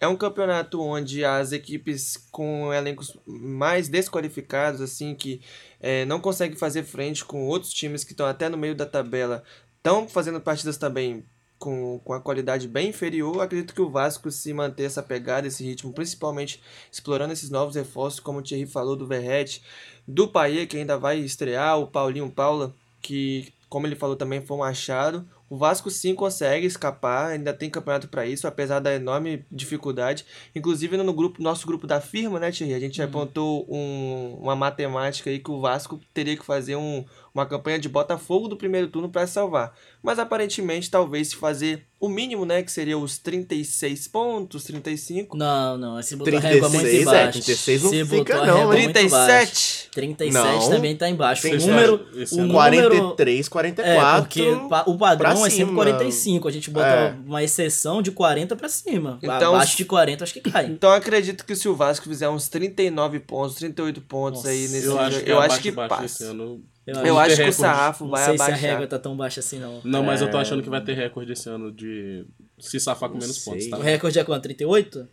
é um campeonato onde as equipes com elencos mais desqualificados, assim, que é, não conseguem fazer frente com outros times que estão até no meio da tabela, estão fazendo partidas também com, com a qualidade bem inferior. Acredito que o Vasco, se manter essa pegada, esse ritmo, principalmente explorando esses novos reforços, como o Thierry falou, do Verrete, do Paê, que ainda vai estrear, o Paulinho Paula, que, como ele falou, também foi um achado. O Vasco sim consegue escapar, ainda tem campeonato para isso, apesar da enorme dificuldade. Inclusive no grupo, nosso grupo da firma, né, Thierry? A gente apontou um- uma matemática aí que o Vasco teria que fazer um- uma campanha de Botafogo do primeiro turno para se salvar. Mas aparentemente, talvez se fazer o mínimo, né, que seria os 36 pontos, 35. Não, não, esse botou a régua muito 36, é, embaixo. 36 não Você fica botou a não, régua hein? muito baixo. 37. 37 Não. também tá embaixo. O Tem número, esse o número 43, é, 44. porque pa- o padrão pra é sempre cima. 45. A gente bota É. uma exceção de 40 pra cima. Então, Abaixo se- de 40 acho que cai. Então acredito que se o Vasco fizer uns 39 pontos, 38 pontos aí nesse Eu acho jogo, que, eu é acho que esse passa. ano. Eu, Eu acho que o sarrafo não vai sei se a abaixar. régua tá tão baixa assim, não. Não, mas eu tô É. achando que vai ter recorde esse ano de se safar com Não menos sei. pontos, tá? O recorde é quanto? 38?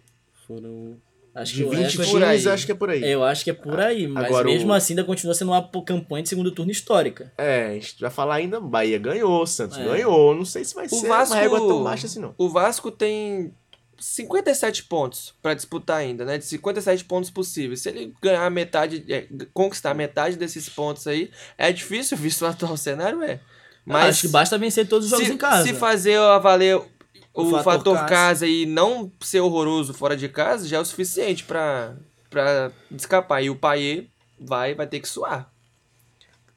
Foram. Acho De que o 20 recorde... por aí. acho que é por aí. Eu acho que é por aí, mas Agora mesmo o- assim ainda continua sendo uma campanha de segundo turno histórica. É, a gente vai falar ainda, Bahia ganhou, Santos É. ganhou, não sei se vai O ser Vasco, uma régua tão baixa assim não. o Vasco tem 57 pontos pra disputar ainda, né? De 57 pontos possíveis. Se ele ganhar metade, é, conquistar metade desses pontos aí, é difícil, visto o atual cenário, é. Mas acho que basta vencer todos os jogos se, em casa. se fazer valer o, O fator, fator casa. casa. e não ser horroroso fora de casa, já é o suficiente pra, pra escapar. E o Paier vai, vai ter que suar.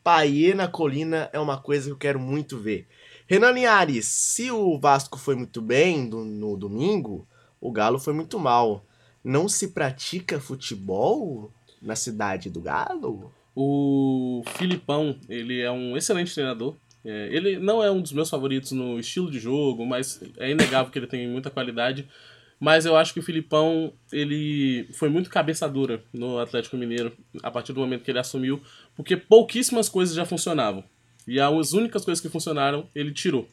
Paê na colina é uma coisa que eu quero muito ver. Renan Linhares, se o Vasco foi muito bem do- no domingo, o Galo foi muito mal. Não se pratica futebol na cidade do Galo? O Filipão, ele é um excelente treinador. É, ele não é um dos meus favoritos no estilo de jogo, mas é inegável que ele tem muita qualidade. Mas eu acho que o Filipão, ele foi muito cabeça dura no Atlético Mineiro a partir do momento que ele assumiu, porque pouquíssimas coisas já funcionavam. E as únicas coisas que funcionaram, ele tirou.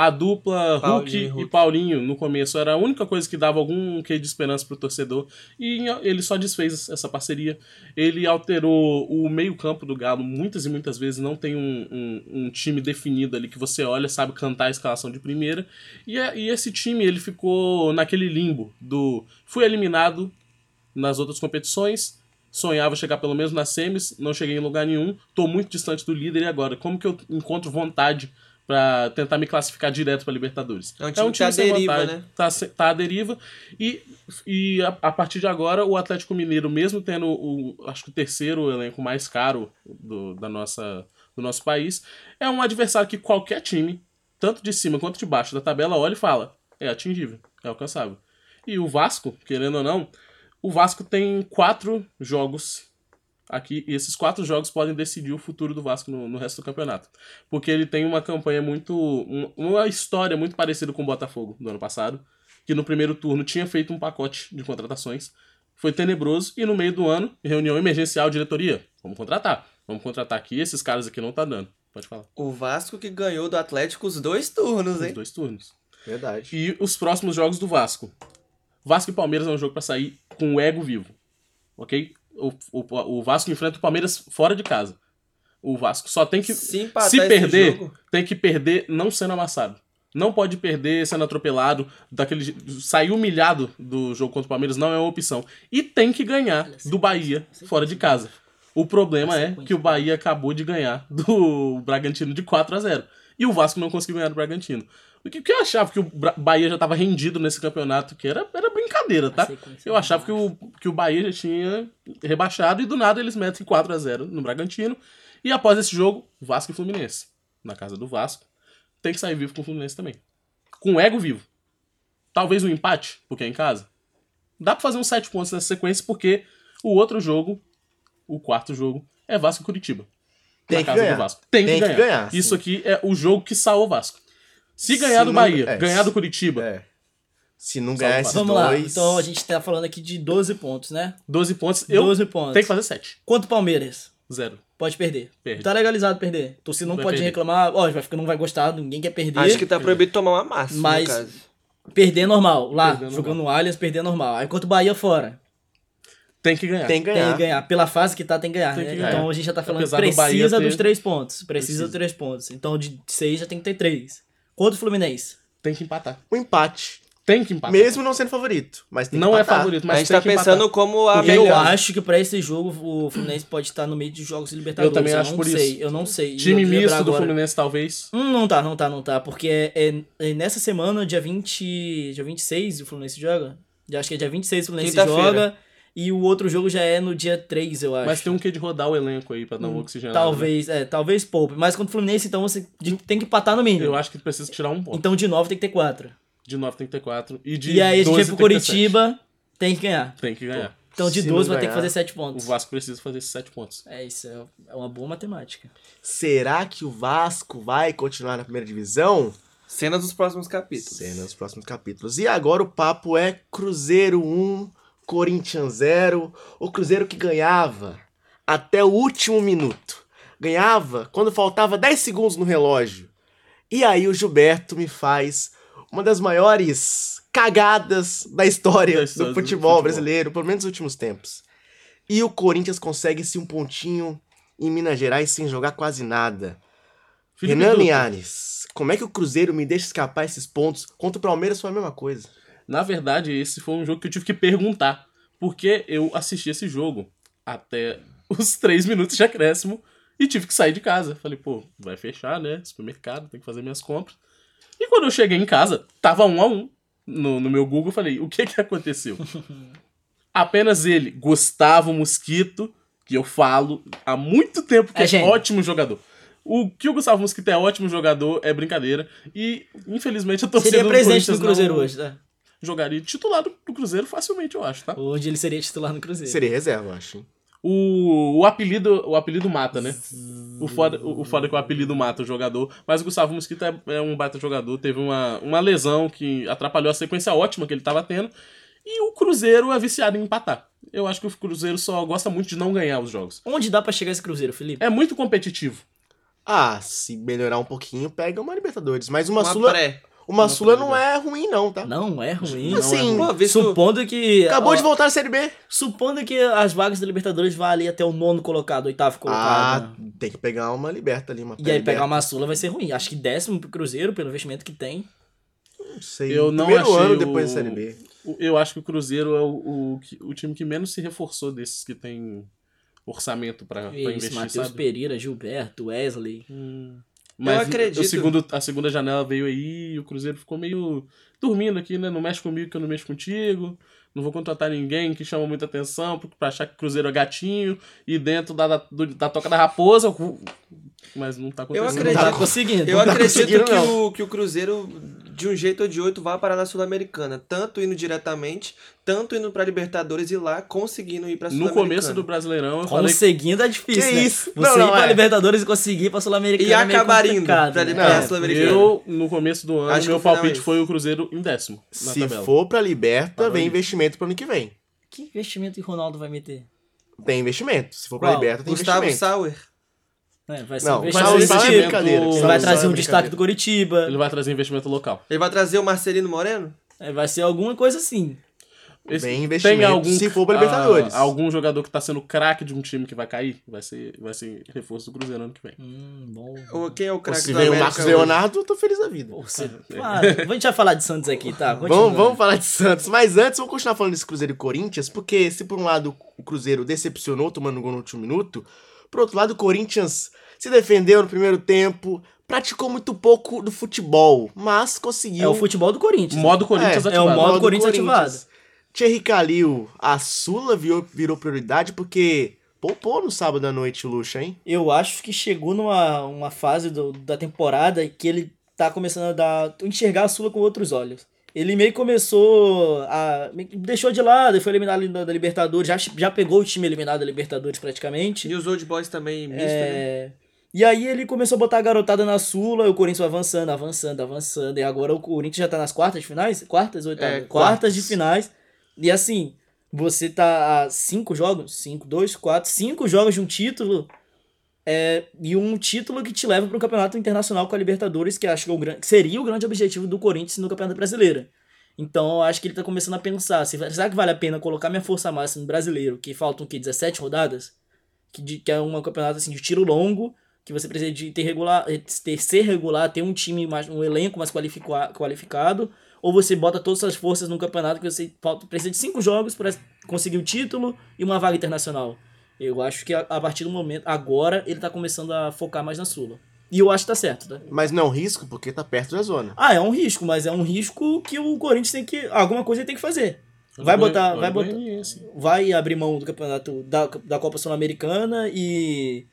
A dupla Paulinho Hulk e e Hulk. Paulinho no começo era a única coisa que dava algum quê de esperança pro torcedor. E ele só desfez essa parceria. Ele alterou o meio-campo do Galo muitas e muitas vezes. Não tem um, um, um time definido ali que você olha, sabe cantar a escalação de primeira. E, é- e esse time ele ficou naquele limbo do. Fui eliminado nas outras competições. Sonhava chegar pelo menos nas semis, não cheguei em lugar nenhum. Tô muito distante do líder e agora? Como que eu encontro vontade pra tentar me classificar direto pra Libertadores? É um time que tá à sem deriva, vontade, né? Tá, tá à deriva. E, e a, a partir de agora, o Atlético Mineiro, mesmo tendo o, acho que o terceiro elenco mais caro do, da nossa, do nosso país, é um adversário que qualquer time, tanto de cima quanto de baixo da tabela, olha e fala: é atingível, é alcançável. E o Vasco, querendo ou não, o Vasco tem quatro jogos aqui, e esses quatro jogos podem decidir o futuro do Vasco no, no resto do campeonato. Porque ele tem uma campanha muito. um- uma história muito parecida com o Botafogo do ano passado, que no primeiro turno tinha feito um pacote de contratações. Foi tenebroso e no meio do ano, reunião emergencial, diretoria. Vamos contratar. Vamos contratar aqui, esses caras aqui não tá dando. Pode falar. O Vasco que ganhou do Atlético os dois turnos, Os hein? dois turnos. Verdade. E os próximos jogos do Vasco. Vasco e Palmeiras é um jogo pra sair com o ego vivo. Ok? O, o, o Vasco enfrenta o Palmeiras fora de casa. O Vasco só tem que. Se Se perder, tem que perder não sendo amassado. Não pode perder sendo atropelado, daquele sair humilhado do jogo contra o Palmeiras não é uma opção. E tem que ganhar do Bahia fora de casa. O problema é que o Bahia acabou de ganhar do Bragantino de 4 a 0 E o Vasco não conseguiu ganhar do Bragantino. O que, que eu achava que o Bahia já estava rendido nesse campeonato, que era, era brincadeira, tá? Eu achava que o, que o Bahia já tinha rebaixado e do nada eles metem 4 a 0 no Bragantino. E após esse jogo, Vasco e Fluminense. Na casa do Vasco. Tem que sair vivo com o Fluminense também. Com o ego vivo. Talvez um empate, porque é em casa. Dá pra fazer uns 7 pontos nessa sequência, porque o outro jogo, o quarto jogo, é Vasco e Curitiba. Tem na que casa ganhar. do Vasco. Tem, Tem que, que ganhar. ganhar, Isso sim. aqui é o jogo que salva o Vasco. Se ganhar Se do não- Bahia, é, ganhar do Curitiba, É. Se não ganhar esses Vamos lá. dois... Então a gente tá falando aqui de 12 pontos, né? 12 pontos, eu 12 pontos. tenho que fazer 7. Quanto o Palmeiras? Zero. Pode perder. Perde. Tá legalizado perder. Torcida não Vai pode perder. reclamar. Ó, vai ficar, não vai gostar, ninguém quer perder. Acho que tá proibido tomar uma massa, Mas- no caso. Perder é normal. Lá, Perder é jogando no Allianz, perder é normal. Aí quanto o Bahia fora. Tem que ganhar. Tem que Tem ganhar. que ganhar. Pela fase que tá, tem que ganhar. Tem né? que ganhar. Então a gente já tá falando que Apesar do precisa ter- dos três pontos. Precisa, Precisa. dos três pontos. Então de seis já tem que ter três. Quanto o Fluminense? Tem que empatar. Um empate. Tem que empatar. Mesmo não sendo favorito. Mas tem que não é empatar. favorito, a mas gente tem tá que pensando empatar. como a Eu melhor. acho que pra esse jogo o Fluminense pode estar no meio de jogos de Libertadores. Eu também acho não por sei, isso. eu não sei. Time Eu misto do agora. Fluminense, talvez. Hum, não tá, não tá, não tá. Porque é, é- é nessa semana, dia 20. Dia 26, o Fluminense joga. Já Acho que é dia 26 o Fluminense joga. E o outro jogo já é no dia 3, eu acho. Mas tem um que de rodar o elenco aí pra dar um oxigenado. Talvez, é, talvez poupe. Mas contra o Fluminense, então você tem que empatar no né? mínimo. Eu acho que precisa tirar um ponto. Então de 9 tem que ter 4. De 9 tem que ter 4. E de E aí a gente 12 vai pro tem que ter sete. Curitiba, tem que ganhar. Tem que ganhar. Então de Se 12 não vai ter que fazer 7 O pontos. Vasco precisa fazer esses 7 pontos. É isso, é- é uma boa matemática. Será que o Vasco vai continuar na primeira divisão? Cena dos próximos capítulos. Cena nos próximos capítulos. E agora o papo é Cruzeiro 1, Corinthians 0. O Cruzeiro que ganhava até o último minuto. Ganhava quando faltava 10 segundos no relógio. E aí o Gilberto me faz uma das maiores cagadas da história, Da história do, do futebol futebol. brasileiro, pelo menos nos últimos tempos. E o Corinthians consegue esse um pontinho em Minas Gerais sem jogar quase nada. Felipe Renan Dutra. Linhares, como é que o Cruzeiro me deixa escapar esses pontos? Contra o Palmeiras foi a mesma coisa. Na verdade, esse foi um jogo que eu tive que perguntar. Porque eu assisti esse jogo até os 3 minutos de acréscimo e tive que sair de casa. Falei, pô, vai fechar, né? Supermercado, tem que fazer minhas compras. E quando eu cheguei em casa, tava um a um no, no meu Google. Falei, o que que aconteceu? Apenas ele, Gustavo Mosquito, que eu falo há muito tempo que É é, ótimo jogador. O que o Gustavo Mosquito é ótimo jogador é brincadeira. E, infelizmente, a torcida Seria do presente do Cruzeiro não hoje, tá? Jogaria titular do, do Cruzeiro facilmente, eu acho, tá? Hoje ele seria titular no Cruzeiro. Seria reserva, eu acho. hein? O, o apelido o apelido mata, né? O foda, o, o foda é que o apelido mata o jogador. Mas o Gustavo Mosquito é, é um baita jogador. Teve uma, uma lesão que atrapalhou a sequência ótima que ele tava tendo. E o Cruzeiro é viciado em empatar. Eu acho que o Cruzeiro só gosta muito de não ganhar os jogos. Onde dá pra chegar esse Cruzeiro, Felipe? É muito competitivo. Ah, se melhorar um pouquinho, pega uma Libertadores. Mas uma, Uma Sula, pré. Uma Sula não é ruim, não, tá? Não é ruim. Assim, Pô, visto- Supondo que. Acabou ó, de voltar à Série B. Supondo que as vagas da Libertadores vão ali até o nono colocado, oitavo colocado. Ah, tem que pegar uma Liberta ali, uma E aí pegar uma Sula vai ser ruim. Acho que décimo pro Cruzeiro, pelo investimento que tem. Não sei. Eu não Primeiro achei ano o- depois da Série B. O- Eu acho que o Cruzeiro é o, o, que- o time que menos se reforçou desses que tem orçamento Isso, investir, Matheus? Pereira, Gilberto, Wesley. Mas acredito. A segunda, a segunda janela veio aí e o Cruzeiro ficou meio dormindo aqui, né? Não mexe comigo que eu não mexo contigo. Não vou contratar ninguém que chama muita atenção pra achar que o Cruzeiro é gatinho e dentro da, da, do- da toca da raposa. Mas não tá acontecendo. acredito. Não tá conseguindo. Eu tá acredito conseguindo, que não. o, que o Cruzeiro, de um jeito ou de outro, vai parar na Sul-Americana. Tanto indo diretamente, tanto indo pra Libertadores e lá conseguindo ir pra No Sul-Americana. começo do Brasileirão eu falei Conseguindo é difícil, Que né? isso? Você Não, ir não, pra é. Libertadores e conseguir ir pra Sul-Americana E é meio acabar indo pra né? Libertadores É. Sul-Americana. Eu, no começo do ano, Acho que meu é palpite esse. foi o Cruzeiro em décimo na Se tabela. for pra Liberta, Parou vem aí. investimento pro ano que vem. Que investimento que o Ronaldo vai meter? Tem investimento. Se for pra Qual? Liberta, tem Gustavo investimento. Sauer. É, vai ser Não, um Vai investimento. ser é investimento- Saulo vai é trazer um destaque do Coritiba. Ele vai trazer investimento local. Ele vai trazer o Marcelino Moreno? É, vai ser alguma coisa assim. Esse- Bem investimento, tem algum, se for pra Libertadores. ah, algum jogador que tá sendo craque de um time que vai cair? Vai ser, vai ser reforço do Cruzeiro ano que vem. Hum, bom. Ou Quem é o craque Se do vem o América Marcos? Leonardo, eu tô feliz da vida. Você... Ah, a gente vai falar de Santos aqui, tá? Vamos, vamos falar de Santos. Mas antes, vamos continuar falando desse Cruzeiro e Corinthians, porque se por um lado o Cruzeiro decepcionou tomando gol no último minuto, por outro lado o Corinthians se defendeu no primeiro tempo, praticou muito pouco do futebol, mas conseguiu. É o futebol do Corinthians. Modo Corinthians É, é o ativado. modo Corinthians ativado. Thierry Calil, a Sula virou, virou prioridade porque poupou no sábado à noite o Lucha, hein? Eu acho que chegou numa uma fase do- da temporada que ele tá começando a dar, enxergar a Sula com outros olhos. Ele meio começou a. deixou de lado, foi eliminado da, Libertadores, já, já pegou o time eliminado da Libertadores praticamente. E os Old Boys também misto, né? É, E aí ele começou a botar a garotada na Sula, e o Corinthians avançando, avançando, avançando. E agora o Corinthians já tá nas quartas de finais? Quartas, oitavas? É, quartas. quartas. de finais. E assim, você tá a cinco jogos? Cinco, dois, quatro, cinco jogos de um título. É, e um título que te leva para um campeonato internacional com a Libertadores, que acho que, é o gran- que seria o grande objetivo do Corinthians no Campeonato Brasileiro. Então eu acho que ele tá começando a pensar: se, será que vale a pena colocar minha força máxima no brasileiro, que faltam o quê? 17 rodadas? Que, de- que é um campeonato assim, de tiro longo, que você precisa de ter, regular, ter ser regular, ter um time, mais, um elenco mais qualifica, qualificado, ou você bota todas as forças num campeonato que você falta- precisa de cinco jogos para conseguir o título e uma vaga internacional. Eu acho que a, a partir do momento, agora, ele tá começando a focar mais na Sula. E eu acho que tá certo, tá? Mas não é um risco porque tá perto da zona. Ah, é um risco, mas é um risco que o Corinthians tem que. Alguma coisa ele tem que fazer. Vai botar. Vai botar Goianiense. vai abrir mão do campeonato da, da Copa Sul-Americana e,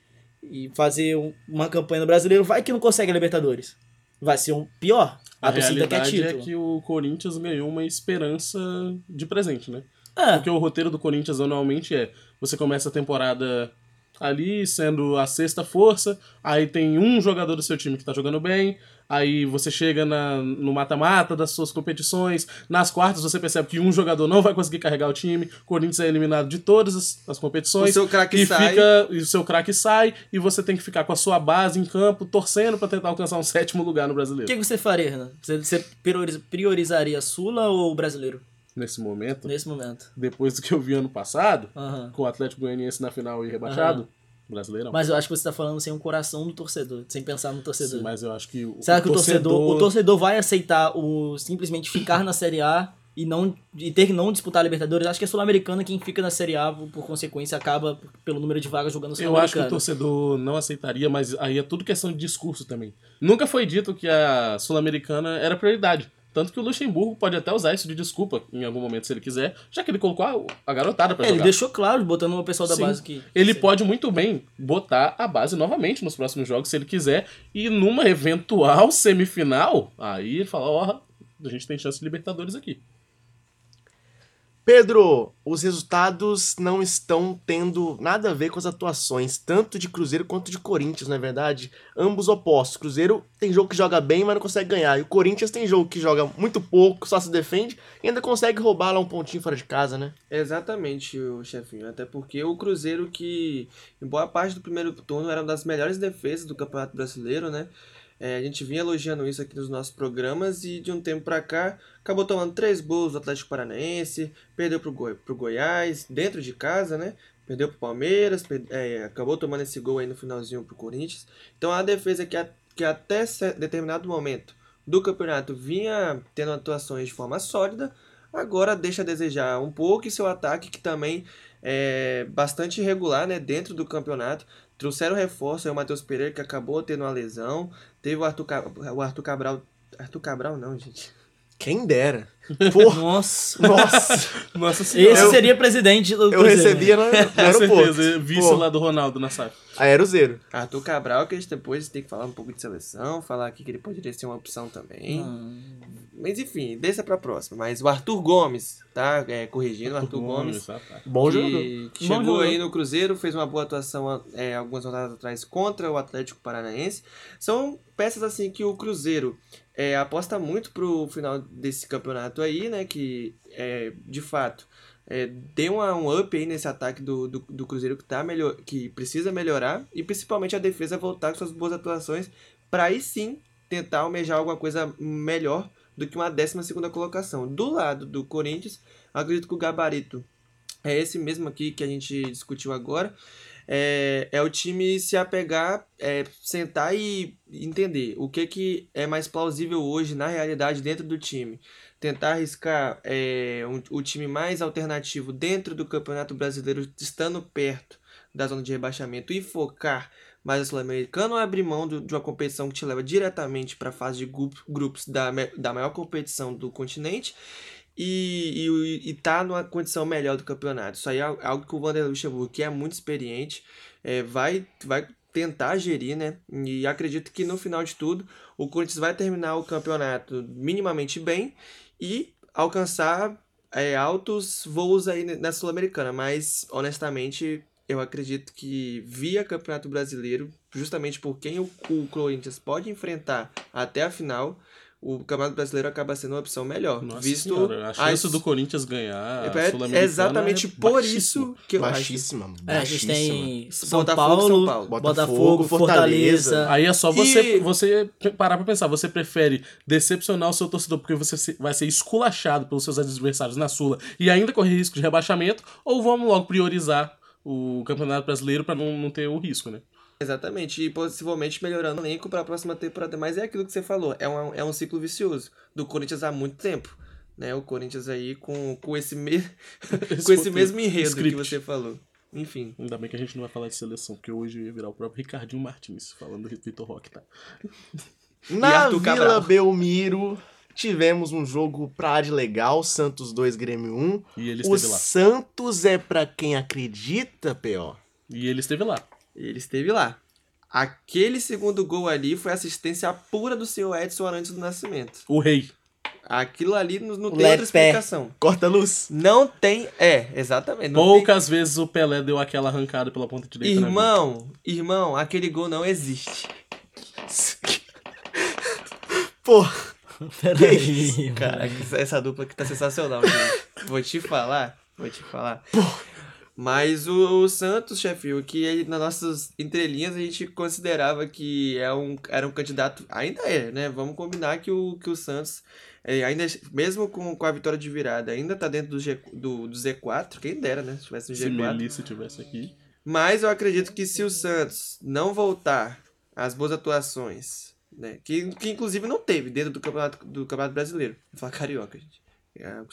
e fazer um- uma campanha no brasileiro, vai que não consegue a Libertadores. Vai ser um pior. A, A torcida quer realidade é que o Corinthians ganhou uma esperança de presente, né? É, Porque o roteiro do Corinthians anualmente é: você começa a temporada ali sendo a sexta força, aí tem um jogador do seu time que tá jogando bem, aí você chega na, no mata-mata das suas competições, nas quartas você percebe que um jogador não vai conseguir carregar o time, o Corinthians é eliminado de todas as, as competições. O seu craque sai. Fica, e o seu craque sai, e você tem que ficar com a sua base em campo, torcendo pra tentar alcançar um sétimo lugar no o brasileiro. que, que você faria, Renan? Você, você prioriza- priorizaria a Sula ou o brasileiro Nesse momento, nesse momento? depois do que eu vi ano passado, Aham. com o Atlético Goianiense na final e rebaixado, Aham. brasileirão. Mas eu acho que você tá falando sem o coração do torcedor, sem pensar no torcedor. Sim, mas eu acho que o, Será que o torcedor, o torcedor vai aceitar o simplesmente ficar na Série A e não e ter que não disputar a Libertadores? Acho que é Sul-Americana quem fica na Série A, por consequência, acaba pelo número de vagas jogando Eu acho que o Sul-Americana. torcedor não aceitaria, mas aí é tudo questão de discurso também. Nunca foi dito que a Sul-Americana era prioridade. Tanto que o Luxemburgo pode até usar isso de desculpa em algum momento, se ele quiser, já que ele colocou a, a garotada pra É, ele jogar. deixou claro, botando o pessoal da Sim. base que. Ele pode muito bem botar a base novamente nos próximos jogos, se ele quiser, e numa eventual semifinal, aí ele fala, ó, a gente tem chance de Libertadores aqui. Pedro, os resultados não estão tendo nada a ver com as atuações, tanto de Cruzeiro quanto de Corinthians, não é verdade? Ambos opostos. Cruzeiro tem jogo que joga bem, mas não consegue ganhar. E o Corinthians tem jogo que joga muito pouco, só se defende e ainda consegue roubar lá um pontinho fora de casa, né? Exatamente, chefinho. Até porque o Cruzeiro, que em boa parte do primeiro turno era uma das melhores defesas do Campeonato Brasileiro, né? É, a gente vinha elogiando isso aqui nos nossos programas e de um tempo pra cá acabou tomando três gols do Atlético Paranaense, perdeu pro, Goi pro Goiás, dentro de casa, né? Perdeu pro Palmeiras, per- é, acabou tomando esse gol aí no finalzinho pro Corinthians. Então a defesa que, a- que até determinado momento do campeonato vinha tendo atuações de forma sólida, agora deixa a desejar um pouco e seu ataque que também é bastante irregular, né, dentro do campeonato. Trouxeram reforço, aí o Matheus Pereira que acabou tendo uma lesão, teve o Arthur, o Arthur Cabral, Arthur Cabral não, gente. Quem dera. Porra, Nossa. nossa, Nossa Esse Eu- seria presidente do eu Cruzeiro. recebia no, no Com aeroporto. certeza, vice lá do Ronaldo na SAF. Aerozeiro. Arthur Cabral, que a gente depois tem que falar um pouco de seleção, falar aqui que ele poderia ser uma opção também. Hum. Mas enfim, deixa pra próxima. Mas o Arthur Gomes, tá? É, corrigindo, o Arthur Gomes. ah, tá. Bom jogador. que, que Bom chegou jogador. aí no Cruzeiro, fez uma boa atuação é, algumas rodadas atrás contra o Atlético Paranaense. São peças assim que o Cruzeiro é, aposta muito pro final desse campeonato aí, né? Que é, de fato é, deu uma- um up aí nesse ataque do, do, do Cruzeiro que, tá melhor, que precisa melhorar e principalmente a defesa voltar com suas boas atuações para aí sim tentar almejar alguma coisa melhor do que uma 12 colocação. Do lado do Corinthians, acredito que o gabarito é esse mesmo aqui que a gente discutiu agora. É, é o time se apegar, é, sentar e entender o que, que é mais plausível hoje na realidade dentro do time. Tentar arriscar é, um, o time mais alternativo dentro do Campeonato Brasileiro, estando perto da zona de rebaixamento e focar mais a Sul-Americana ou abrir mão do- de uma competição que te leva diretamente para a fase de grup- grupos da, da maior competição do continente e, e, e tá numa condição melhor do campeonato. Isso aí é algo que o Vanderlei Luxemburgo, que é muito experiente, é, vai, vai tentar gerir, né? E acredito que no final de tudo, o Corinthians vai terminar o campeonato minimamente bem e alcançar é, altos voos aí na Sul-Americana, mas honestamente eu acredito que via Campeonato Brasileiro, justamente por quem o, o Corinthians pode enfrentar até a final, o Campeonato Brasileiro acaba sendo uma opção melhor. Nossa visto senhora, a chance as- do Corinthians ganhar a é, Sul-Americana é exatamente é por baixíssima. isso que eu acho. Baixíssima. É, a gente tem São Botafogo, Paulo, São Paulo. Botafogo, Botafogo, Fortaleza. Fortaleza. Aí é só você, você parar pra pensar. Você prefere decepcionar o seu torcedor porque você vai ser esculachado pelos seus adversários na Sula e ainda correr risco de rebaixamento? Ou vamos logo priorizar o Campeonato Brasileiro pra não, não ter o risco, né? Exatamente, e possivelmente melhorando o elenco para a próxima temporada. Mas é aquilo que você falou, é um, é um ciclo vicioso do Corinthians há muito tempo. Né? O Corinthians aí com, com esse, me... com esse mesmo enredo Script. que você falou. Enfim. Ainda bem que a gente não vai falar de seleção, porque hoje ia virar o próprio Ricardinho Martins falando do Vitor Roque, tá? Na Vila Cabral. Belmiro, tivemos um jogo pra de legal, Santos 2, Grêmio 1. E ele O esteve lá. Santos é pra quem acredita, P.O. E ele esteve lá. Ele esteve lá. Aquele segundo gol ali foi assistência pura do senhor Edson Arantes do Nascimento. O rei. Aquilo ali não, não tem outra explicação. Corta a luz. Não tem. É, exatamente. Não tem- Poucas vezes o Pelé deu aquela arrancada pela ponta direita. Irmão, irmão, aquele gol não existe. Pô, Peraí, Caraca, essa- dupla aqui tá sensacional, gente. Vou te falar, vou te falar. Mas o, o Santos, chefe, que ele, nas nossas entrelinhas a gente considerava que é um, era um candidato, ainda é, né? Vamos combinar que o, que o Santos, é, ainda, mesmo com, com a vitória de virada, ainda tá dentro do, G, do, do Z4, quem dera, né? Se tivesse Se G4. Melissa tivesse aqui. Mas eu acredito que se o Santos não voltar às boas atuações, né? Que, que inclusive não teve dentro do Campeonato, do campeonato Brasileiro. Vou falar carioca, gente. É, eu.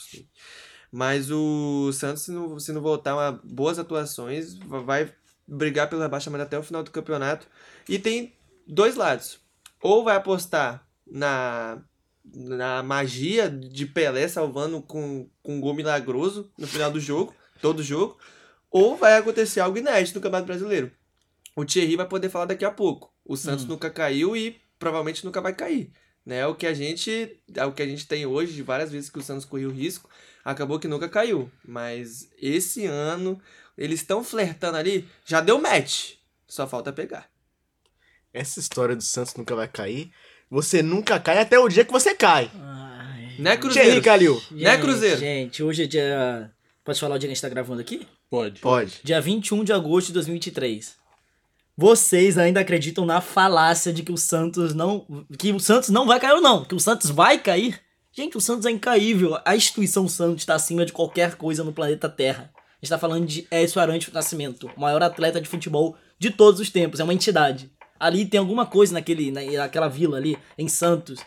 Mas o Santos, se não, se não voltar a boas atuações, va- vai brigar pelo rebaixamento até o final do campeonato. E tem dois lados. Ou vai apostar na, na magia de Pelé salvando com, com um gol milagroso no final do jogo, todo jogo, ou vai acontecer algo inédito no Campeonato Brasileiro. O Thierry vai poder falar daqui a pouco. O Santos nunca caiu e provavelmente nunca vai cair. Né? É o que a gente, é o que a gente tem hoje, de várias vezes que o Santos correu risco, acabou que nunca caiu. Mas esse ano eles estão flertando ali, já deu match. Só falta pegar. essa história do Santos nunca vai cair. Você nunca cai até o dia que você cai. Ai, Né, Cruzeiro? Calil. Né, Cruzeiro? Gente, hoje é dia. Pode falar o dia que a gente tá gravando aqui? Pode. Pode. Dia 21 de agosto de 2023. Vocês ainda acreditam na falácia de que o Santos não. Que o Santos não vai cair ou não? Que o Santos vai cair? Gente, o Santos é incaível. A instituição Santos está acima de qualquer coisa no planeta Terra. A gente tá falando de Écio Arantes Nascimento, o maior atleta de futebol de todos os tempos. É uma entidade. Ali tem alguma coisa naquele, na- naquela vila ali, em Santos,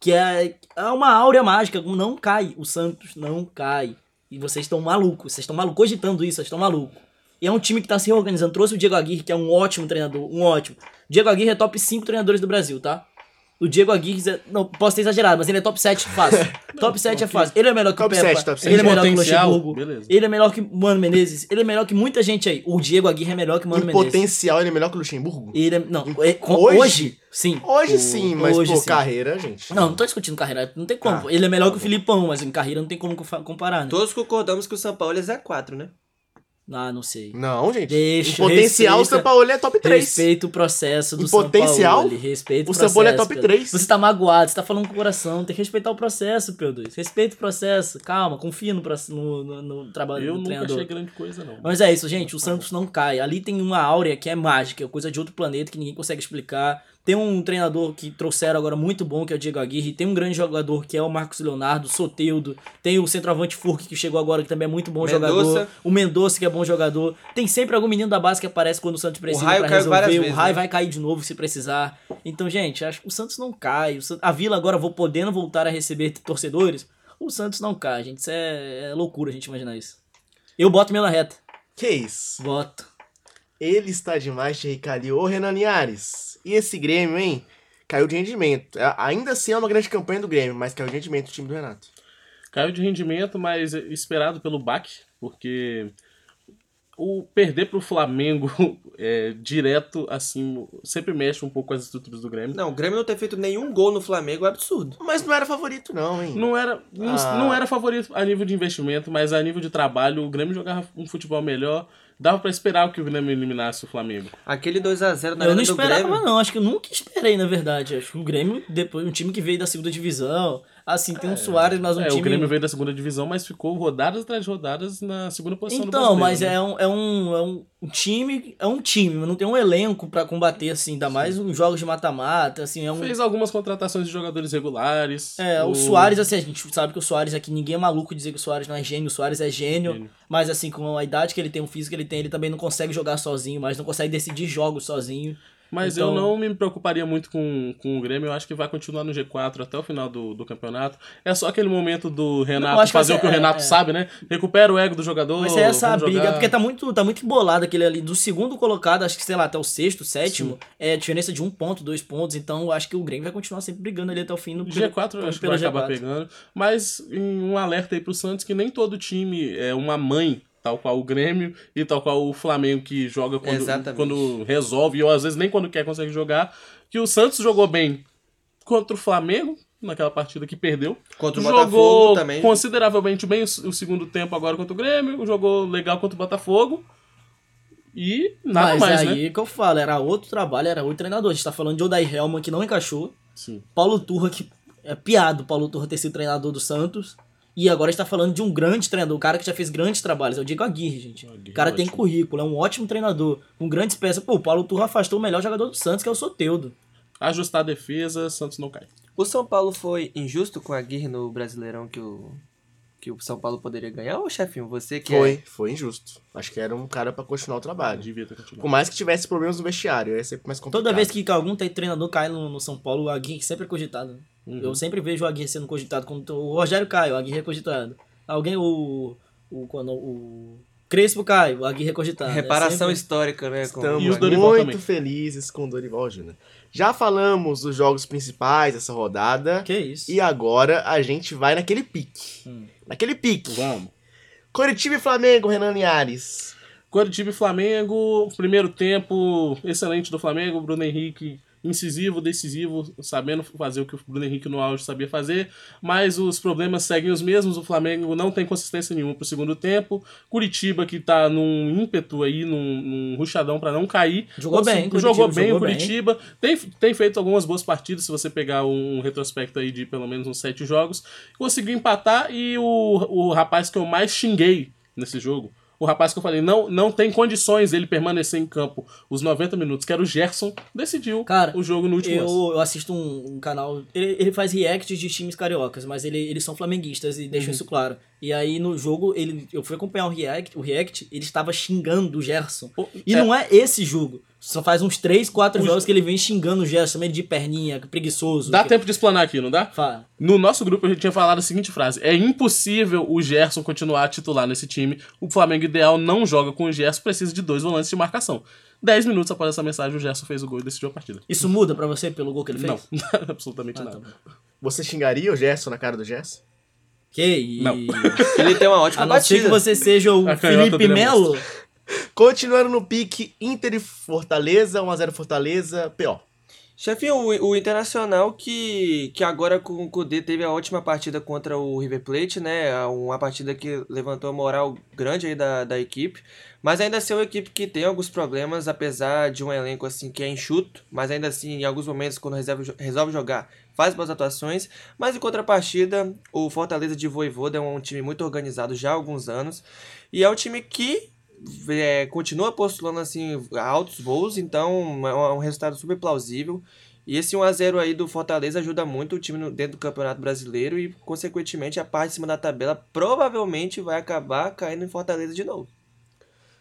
que é, é uma áurea mágica. Não cai. O Santos não cai. E vocês estão malucos. Vocês estão malucos. Cogitando isso, vocês estão malucos. E é um time que tá se reorganizando. Trouxe o Diego Aguirre, que é um ótimo treinador. Um ótimo. Diego Aguirre é top 5 treinadores do Brasil, tá? O Diego Aguirre, é- não, posso ter exagerado, mas ele é top 7 fácil. top 7 é fácil. Ele é melhor que Top o Pepa. 7, top 7. Ele é melhor que o Potencial, Luxemburgo. beleza. Ele é melhor que o Mano Menezes. Ele é melhor que muita gente aí. O Diego Aguirre é melhor que o Mano em Menezes. potencial, ele é melhor que o Luxemburgo? Ele é, não, é- com- Hoje? hoje? sim. Hoje sim, mas hoje pô, sim. carreira, gente. Não, não tô discutindo carreira, não tem como. Ah, ele é melhor tá que o. Filipão, mas em carreira não tem como comparar, né? Todos concordamos que o São Paulo é Z4, né? Ah, não sei. Não, gente. Deixa, em potencial, o respeita- São Paulo é top 3. Respeita o processo do Em potencial, Paulo. Respeita o, o São Paulo é top Pedro. 3. Você tá magoado, você tá falando com o coração. Tem que respeitar o processo, Pedro. Respeita o processo. Calma, confia no, no, no, no trabalho Eu do nunca treinador. achei grande coisa, não. Mas é isso, gente. O Santos não cai. Ali tem uma áurea que é mágica, é coisa de outro planeta que ninguém consegue explicar. Tem um treinador que trouxeram agora muito bom, que é o Diego Aguirre. Tem um grande jogador, que é o Marcos Leonardo, Soteudo. Tem o centroavante Furk, que chegou agora, que também é muito bom Mendonça. jogador. O Mendonça, que é bom jogador. Tem sempre algum menino da base que aparece quando o Santos precisa Raio pra caiu várias resolver. O vezes, Raio né? vai cair de novo se precisar. Então, gente, acho que o Santos não cai. O A Vila agora vou podendo voltar a receber torcedores. O Santos não cai, gente. Isso é, é loucura a gente imaginar isso. Eu boto minha na reta. Que isso? Voto. Ele está demais, Thierry Calil. Ô, Renan Linhares. E esse Grêmio, hein? Caiu de rendimento. Ainda assim é uma grande campanha do Grêmio, mas caiu de rendimento o time do Renato. Caiu de rendimento, mas esperado pelo baque, porque o perder pro Flamengo é, direto, assim, sempre mexe um pouco com as estruturas do Grêmio. Não, o Grêmio não ter feito nenhum gol no Flamengo é absurdo. Mas não era favorito, não, hein? Não era, não, Ah. não era favorito a nível de investimento, mas a nível de trabalho, o Grêmio jogava um futebol melhor. Dava pra esperar que o Grêmio eliminasse o Flamengo. Aquele 2x0 na eu não esperava, Grêmio. não. Acho que eu nunca esperei, na verdade. Acho que o Grêmio, depois, um time que veio da segunda divisão. Assim, tem um Soares, mas um é, time. o Grêmio veio da segunda divisão, mas ficou rodadas atrás de rodadas na segunda posição do Então, mas né? é, um, é, um, é um um time. É um time, mas não tem um elenco pra combater, assim. Ainda mais uns jogos de mata-mata, assim. É um. Fez algumas contratações de jogadores regulares. É, o Soares, assim, a gente sabe que o Soares aqui, ninguém é maluco dizer que o Soares não é gênio, o Soares é gênio, Gênio. mas assim, com a idade que ele tem, o físico que ele tem, ele também não consegue jogar sozinho, mas não consegue decidir jogos sozinho. Mas Então- eu não me preocuparia muito com, com o Grêmio. Eu acho que vai continuar no G4 até o final do, do campeonato. É só aquele momento do Não, Renato que fazer o que o é, Renato é. sabe, né? Recupera o ego do jogador. Vai ser essa briga, jogar. porque tá muito, tá muito embolado aquele ali, do segundo colocado, acho que, sei lá, até o sexto, sétimo, é a diferença de um ponto, dois pontos, então eu acho que o Grêmio vai continuar sempre brigando ali até o fim no G4 eu acho que vai acabar pegando. Mas um alerta aí pro Santos que nem todo time é uma mãe, tal qual o Grêmio e tal qual o Flamengo que joga quando, Exatamente. quando resolve, ou às vezes nem quando quer consegue jogar. Que o Santos jogou bem contra o Flamengo, naquela partida que perdeu. Contra o jogou Botafogo também. consideravelmente bem o, segundo tempo agora contra o Grêmio, jogou legal contra o Botafogo. E nada Mas mais, aí né? que eu falo, era outro trabalho, era outro treinador. A gente tá falando de Odair Helman que não encaixou, Sim. Paulo Turra, que é piado Paulo Turra ter sido treinador do Santos. E agora a gente tá falando de um grande treinador, um cara que já fez grandes trabalhos. É o Diego Aguirre, gente. Aguirre, o cara tem ótimo. currículo, é um ótimo treinador, com grandes peças. Pô, o Paulo Turra afastou o melhor jogador do Santos, que é o Soteudo. Ajustar a defesa, Santos não cai. O São Paulo foi injusto com a Aguirre no Brasileirão que o, que o São Paulo poderia ganhar? Ô, chefinho, você que Foi, é... foi injusto. Acho que era um cara pra continuar o trabalho. Devia ter continuado. Por mais que tivesse problemas no vestiário, ia ser mais complicado. Toda vez que algum treinador cai no, no São Paulo, o Aguirre sempre é cogitado. né? Uhum. Eu sempre vejo o Aguirre sendo cogitado. Quando o Rogério cai, o Aguirre é cogitado. Alguém, o. o quando o Crespo cai, o Aguirre é cogitado. É Reparação sempre- histórica, né? Com Estamos E muito também. felizes com o Dorival Júnior. Já falamos dos jogos principais dessa rodada. Que isso? E agora a gente vai naquele pique. Hum. Naquele pique. Vamos. Curitiba e Flamengo, Renan Linhares. Curitiba e Flamengo, primeiro tempo excelente do Flamengo, Bruno Henrique incisivo, decisivo, sabendo fazer o que o Bruno Henrique no auge sabia fazer, mas os problemas seguem os mesmos, o Flamengo não tem consistência nenhuma pro segundo tempo, Curitiba que tá num ímpeto aí, num, num ruchadão pra não cair, Jogou bem, Curitiba, jogou bem jogou o Curitiba, Tem, tem feito algumas boas partidas, se você pegar um retrospecto aí de pelo menos uns sete jogos, conseguiu empatar e o, o rapaz que eu mais xinguei nesse jogo, o rapaz que eu falei, não, não tem condições ele permanecer em campo os 90 minutos, que era o Gerson, decidiu Cara, o jogo no último lance. Eu, eu assisto um, um canal. Ele, ele faz reacts de times cariocas, mas ele, eles são flamenguistas e Uhum. deixam isso claro. E aí no jogo, ele, eu fui acompanhar o react, o react, ele estava xingando o Gerson. E é- não é esse jogo. Só faz uns 3, 4 Os- jogos que ele vem xingando o Gerson, meio de perninha, preguiçoso. Dá que- tempo de explanar aqui, não dá? Fala. No nosso grupo a gente tinha falado a seguinte frase: é impossível o Gerson continuar titular nesse time. O Flamengo ideal não joga com o Gerson, precisa de dois volantes de marcação. 10 minutos após essa mensagem, o Gerson fez o gol e decidiu a partida. Isso muda pra você pelo gol que ele fez? Não, absolutamente Ah, nada. tá. Você xingaria o Gerson na cara do Gerson? Que isso? Não. Ele tem uma ótima A não ser que batida. você seja o A Felipe Melo. Continuando no pique, Inter e Fortaleza, 1x0 Fortaleza, PO. Chefinho, o, o Internacional que, que agora com o Kudê teve a ótima partida contra o River Plate, né? Uma partida que levantou a moral grande aí da, da equipe. Mas ainda assim é uma equipe que tem alguns problemas, apesar de um elenco assim que é enxuto, mas ainda assim, em alguns momentos, quando resolve, resolve jogar, faz boas atuações. Mas em contrapartida, o Fortaleza de Voivoda é um time muito organizado já há alguns anos. E é um time que é, continua postulando assim altos voos, então é um, é resultado super plausível. E esse 1x0 aí do Fortaleza ajuda muito o time no- dentro do Campeonato Brasileiro e, consequentemente, a parte de cima da tabela provavelmente vai acabar caindo em Fortaleza de novo.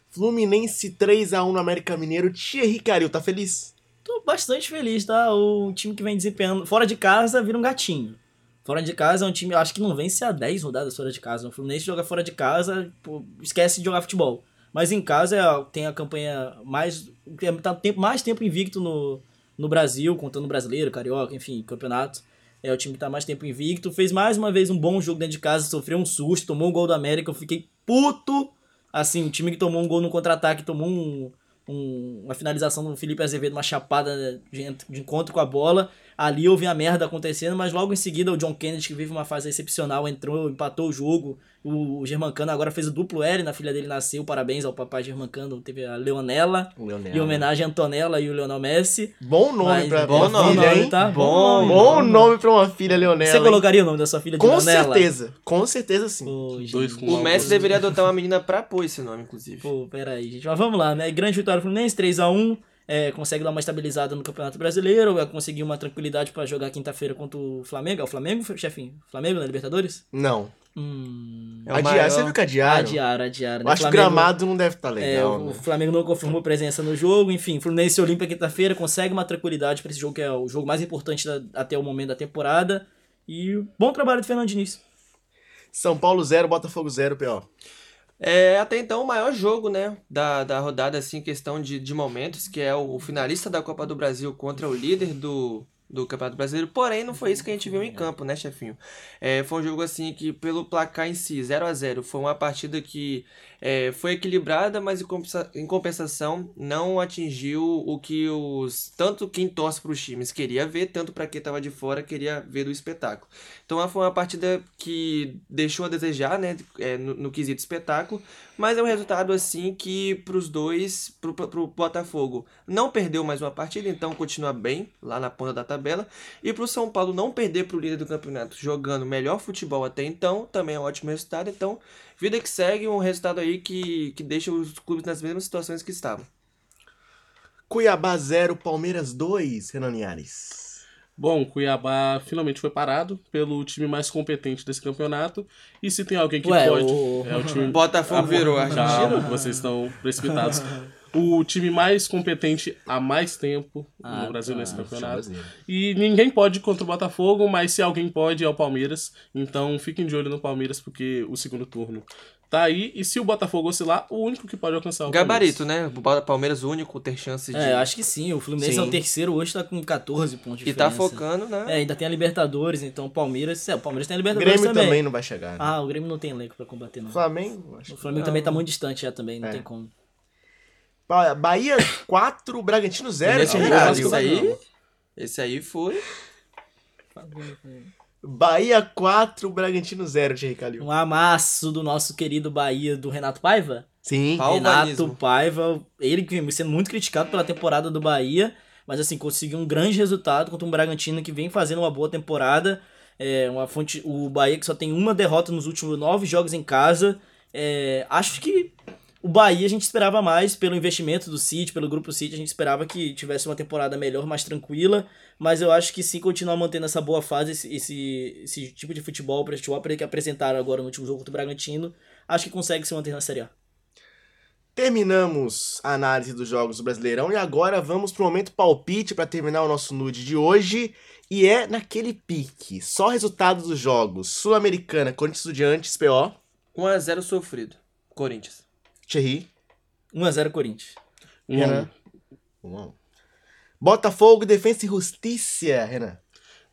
Fluminense 3x1 no América Mineiro. Thierry Caril, tá feliz? Tô bastante feliz, tá? O time que vem desempenhando. Fora de casa vira um gatinho. Fora de casa é um time, eu acho que não vence há 10 rodadas fora de casa. O Fluminense joga fora de casa, pô, esquece de jogar futebol. Mas em casa é, tem a campanha mais. tem- Tá mais tempo invicto no, no Brasil, contando brasileiro, carioca, enfim, campeonato. É o time que tá mais tempo invicto. Fez mais uma vez um bom jogo dentro de casa, sofreu um susto, tomou um gol do América. Eu fiquei puto. Assim, o time que tomou um gol no contra-ataque, tomou um, um- uma finalização do Felipe Azevedo, uma chapada de, de encontro com a bola. Ali eu vi a merda acontecendo, mas logo em seguida o John Kennedy, que vive uma fase excepcional, entrou, empatou o jogo. O, Germancano agora fez o duplo L, na filha dele nasceu. Parabéns ao papai Germancano. Teve a Leonela, em homenagem a Antonella e o Leonel Messi. Bom nome Mas- pra bom nome, filha, hein? tá? Bom, Bom nome pra uma filha Leonela. Você hein? colocaria o nome da sua filha de Com Leonela? certeza, com certeza sim. Pô, Dois com O Messi deveria adotar uma menina pra pôr esse nome, inclusive. Pô, peraí, gente. Mas vamos lá, né? Grande vitória do Fluminense, 3x1. É, consegue dar uma estabilizada no Campeonato Brasileiro. Vai conseguir uma tranquilidade pra jogar quinta-feira contra o Flamengo. É o Flamengo, chefinho? Flamengo na Libertadores? Não. Hum. É o adiar, maior- você viu que adiaram? Adiaram, adiaram. Eu né? acho que o gramado não deve estar É, legal, o né? Flamengo não confirmou presença no jogo, enfim, Fluminense Olímpia quinta-feira consegue uma tranquilidade pra esse jogo que é o jogo mais importante da- até o momento da temporada. E bom trabalho do Fernando Diniz. São Paulo 0, Botafogo 0, P.O. É até então o maior jogo, né, da, da rodada, assim, em questão de, de momentos, que é o, finalista da Copa do Brasil contra o líder do, do Campeonato Brasileiro. Porém, não foi isso que a gente viu em campo, né, chefinho? É, foi um jogo, assim, que pelo placar em si, 0 a 0 foi uma partida que é, foi equilibrada, mas em compensa- em compensação não atingiu o que os tanto quem torce para os times queria ver, tanto para quem estava de fora queria ver do espetáculo. Então foi uma partida que deixou a desejar, né, é, no, no quesito espetáculo, mas é um resultado assim que para os dois, pro, pro Botafogo não perdeu mais uma partida, então continua bem lá na ponta da tabela, e pro São Paulo não perder pro líder do campeonato, jogando melhor futebol até então, também é um ótimo resultado, então vida que segue, um resultado aí que, que deixa os clubes nas mesmas situações que estavam. Cuiabá 0, Palmeiras 2, Renan Linhares. Bom, Cuiabá finalmente foi parado pelo time mais competente desse campeonato. E se tem alguém que Ué, pode. o- É o time. Botafogo Ah, virou a Calma, Argentina. vocês estão precipitados. O time mais competente há mais tempo Ah, no Brasil tá. nesse campeonato. E ninguém pode contra o Botafogo, mas se alguém pode é o Palmeiras. Então fiquem de olho no Palmeiras, porque o segundo turno tá aí. E se o Botafogo oscilar, o único que pode alcançar é o Gabarito, Palmeiras. né? O Palmeiras o único ter chance de... É, acho que sim. O Fluminense é Sim. o terceiro, hoje tá com 14 pontos de E tá focando, né? É, ainda tem a Libertadores, então o Palmeiras. É, o Palmeiras tem a Libertadores Grêmio também. também não vai chegar. né? Ah, o Grêmio não tem elenco pra combater, não. Flamengo, acho O Flamengo não. também tá muito distante já também, não É. tem como. Ba- Bahia 4, Bragantino 0. Esse, esse aí, esse aí foi... Bahia 4, Bragantino 0, Thierry Calil. Um amasso do nosso querido Bahia do Renato Paiva. Sim. Renato. Paiva, ele que vem sendo muito criticado pela temporada do Bahia, mas assim, conseguiu um grande resultado contra um Bragantino que vem fazendo uma boa temporada. É, uma fonte, o Bahia que só tem uma derrota nos últimos nove jogos em casa. É, acho que o Bahia a gente esperava mais pelo investimento do City, pelo grupo City, a gente esperava que tivesse uma temporada melhor, mais tranquila, mas eu acho que se continuar mantendo essa boa fase, esse, esse, esse tipo de futebol, para futebol que apresentaram agora no último jogo contra o Bragantino, acho que consegue se manter na Série A. Terminamos a análise dos jogos do Brasileirão e agora vamos pro momento palpite para terminar o nosso nude de hoje. E é naquele pique. Só resultados dos jogos. Sul-Americana, Corinthians Estudiantes, PO, 1x0 sofrido. Corinthians. Thierry, 1x0 Corinthians. A. Renan. 1 a 1. Botafogo, Defensa e Justiça, Renan.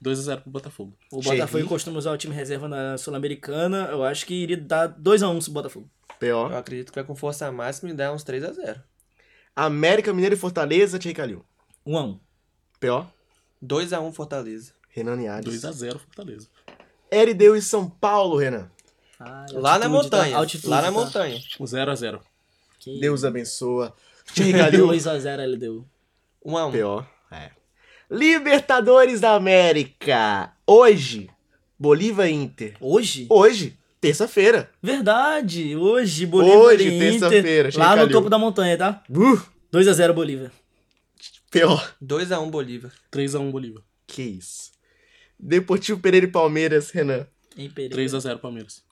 2x0 pro Botafogo. O Thierry. Botafogo costuma usar o time reserva na Sul-Americana. Eu acho que iria dar 2x1 pro Botafogo. Eu PO. acredito que vai com força máxima e dá uns 3x0. América, Mineiro e Fortaleza, Thierry Calil. 1x1. PO. 2x1 Fortaleza. Renan Niares. 2x0 Fortaleza. Erideu e São Paulo, Renan. Lá na montanha. Altitude, lá na tá? montanha. Um 0x0. Que... Deus abençoa. Thierry Calil. 2x0 ele deu. 1x1. PO. É. Libertadores da América. Hoje, Bolívia e Inter. Hoje? Hoje, terça-feira. Verdade. Hoje, Bolívia Hoje, e Inter. terça-feira, Lá no topo da montanha, tá? Uh, 2x0 Bolívia. P.O. 2x1 Bolívar. 3x1 Bolívar. Que isso. Deportivo Pereira e Palmeiras, Renan. Em Pereira. 3x0 Palmeiras.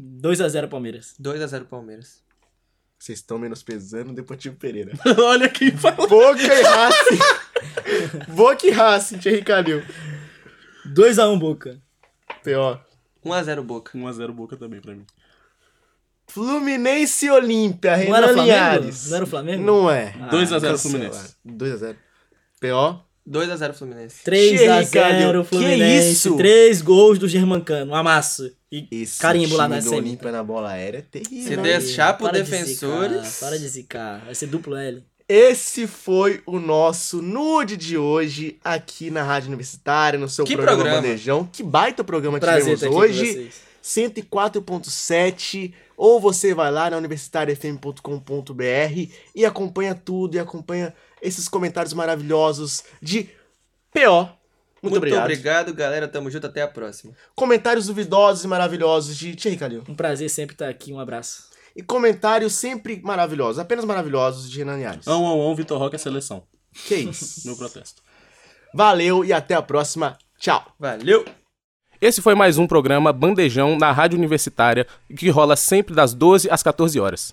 2x0 Palmeiras. 2x0 Palmeiras. Vocês estão menosprezando o Deportivo Pereira. Olha quem falou. Boca e Racing. Boca e Racing, Thierry Calil. 2x1 Boca. P.O. 1x0 Boca. 1x0 Boca também pra mim. Fluminense e Olímpia, Não era Renan Flamengo? Linhares. Não era o Flamengo? Não é. 2x0 Cancela. Fluminense. 2x0. P.O. 2x0 Fluminense. 3 3x0 Que Fluminense. isso? 3 gols do Germancano. Um amasso. E Esse carimbo lá na semi. Olímpia na bola aérea é terrível. Se deixar pro Para de defensores. zicar, Para de zicar. Vai ser duplo L. Esse foi o nosso nude de hoje aqui na Rádio Universitária, no seu Que programa, programa. Bandejão. Que baita programa Prazer tivemos hoje. vocês. 104.7 ou você vai lá na universitariafm.com.br e acompanha tudo e acompanha esses comentários maravilhosos de PO. Muito, Muito obrigado. obrigado, galera. Tamo junto. Até a próxima. Comentários duvidosos e maravilhosos de Thierry Calil. Um prazer sempre estar aqui. Um abraço. E comentários sempre maravilhosos, apenas maravilhosos de Renan Linhares. Ão, ão, ão, Vitor Roque é seleção. Que isso. Meu protesto. Valeu e até a próxima. Tchau. Valeu! Esse foi mais um programa Bandejão na Rádio Universitária, que rola sempre das 12 às 14 horas.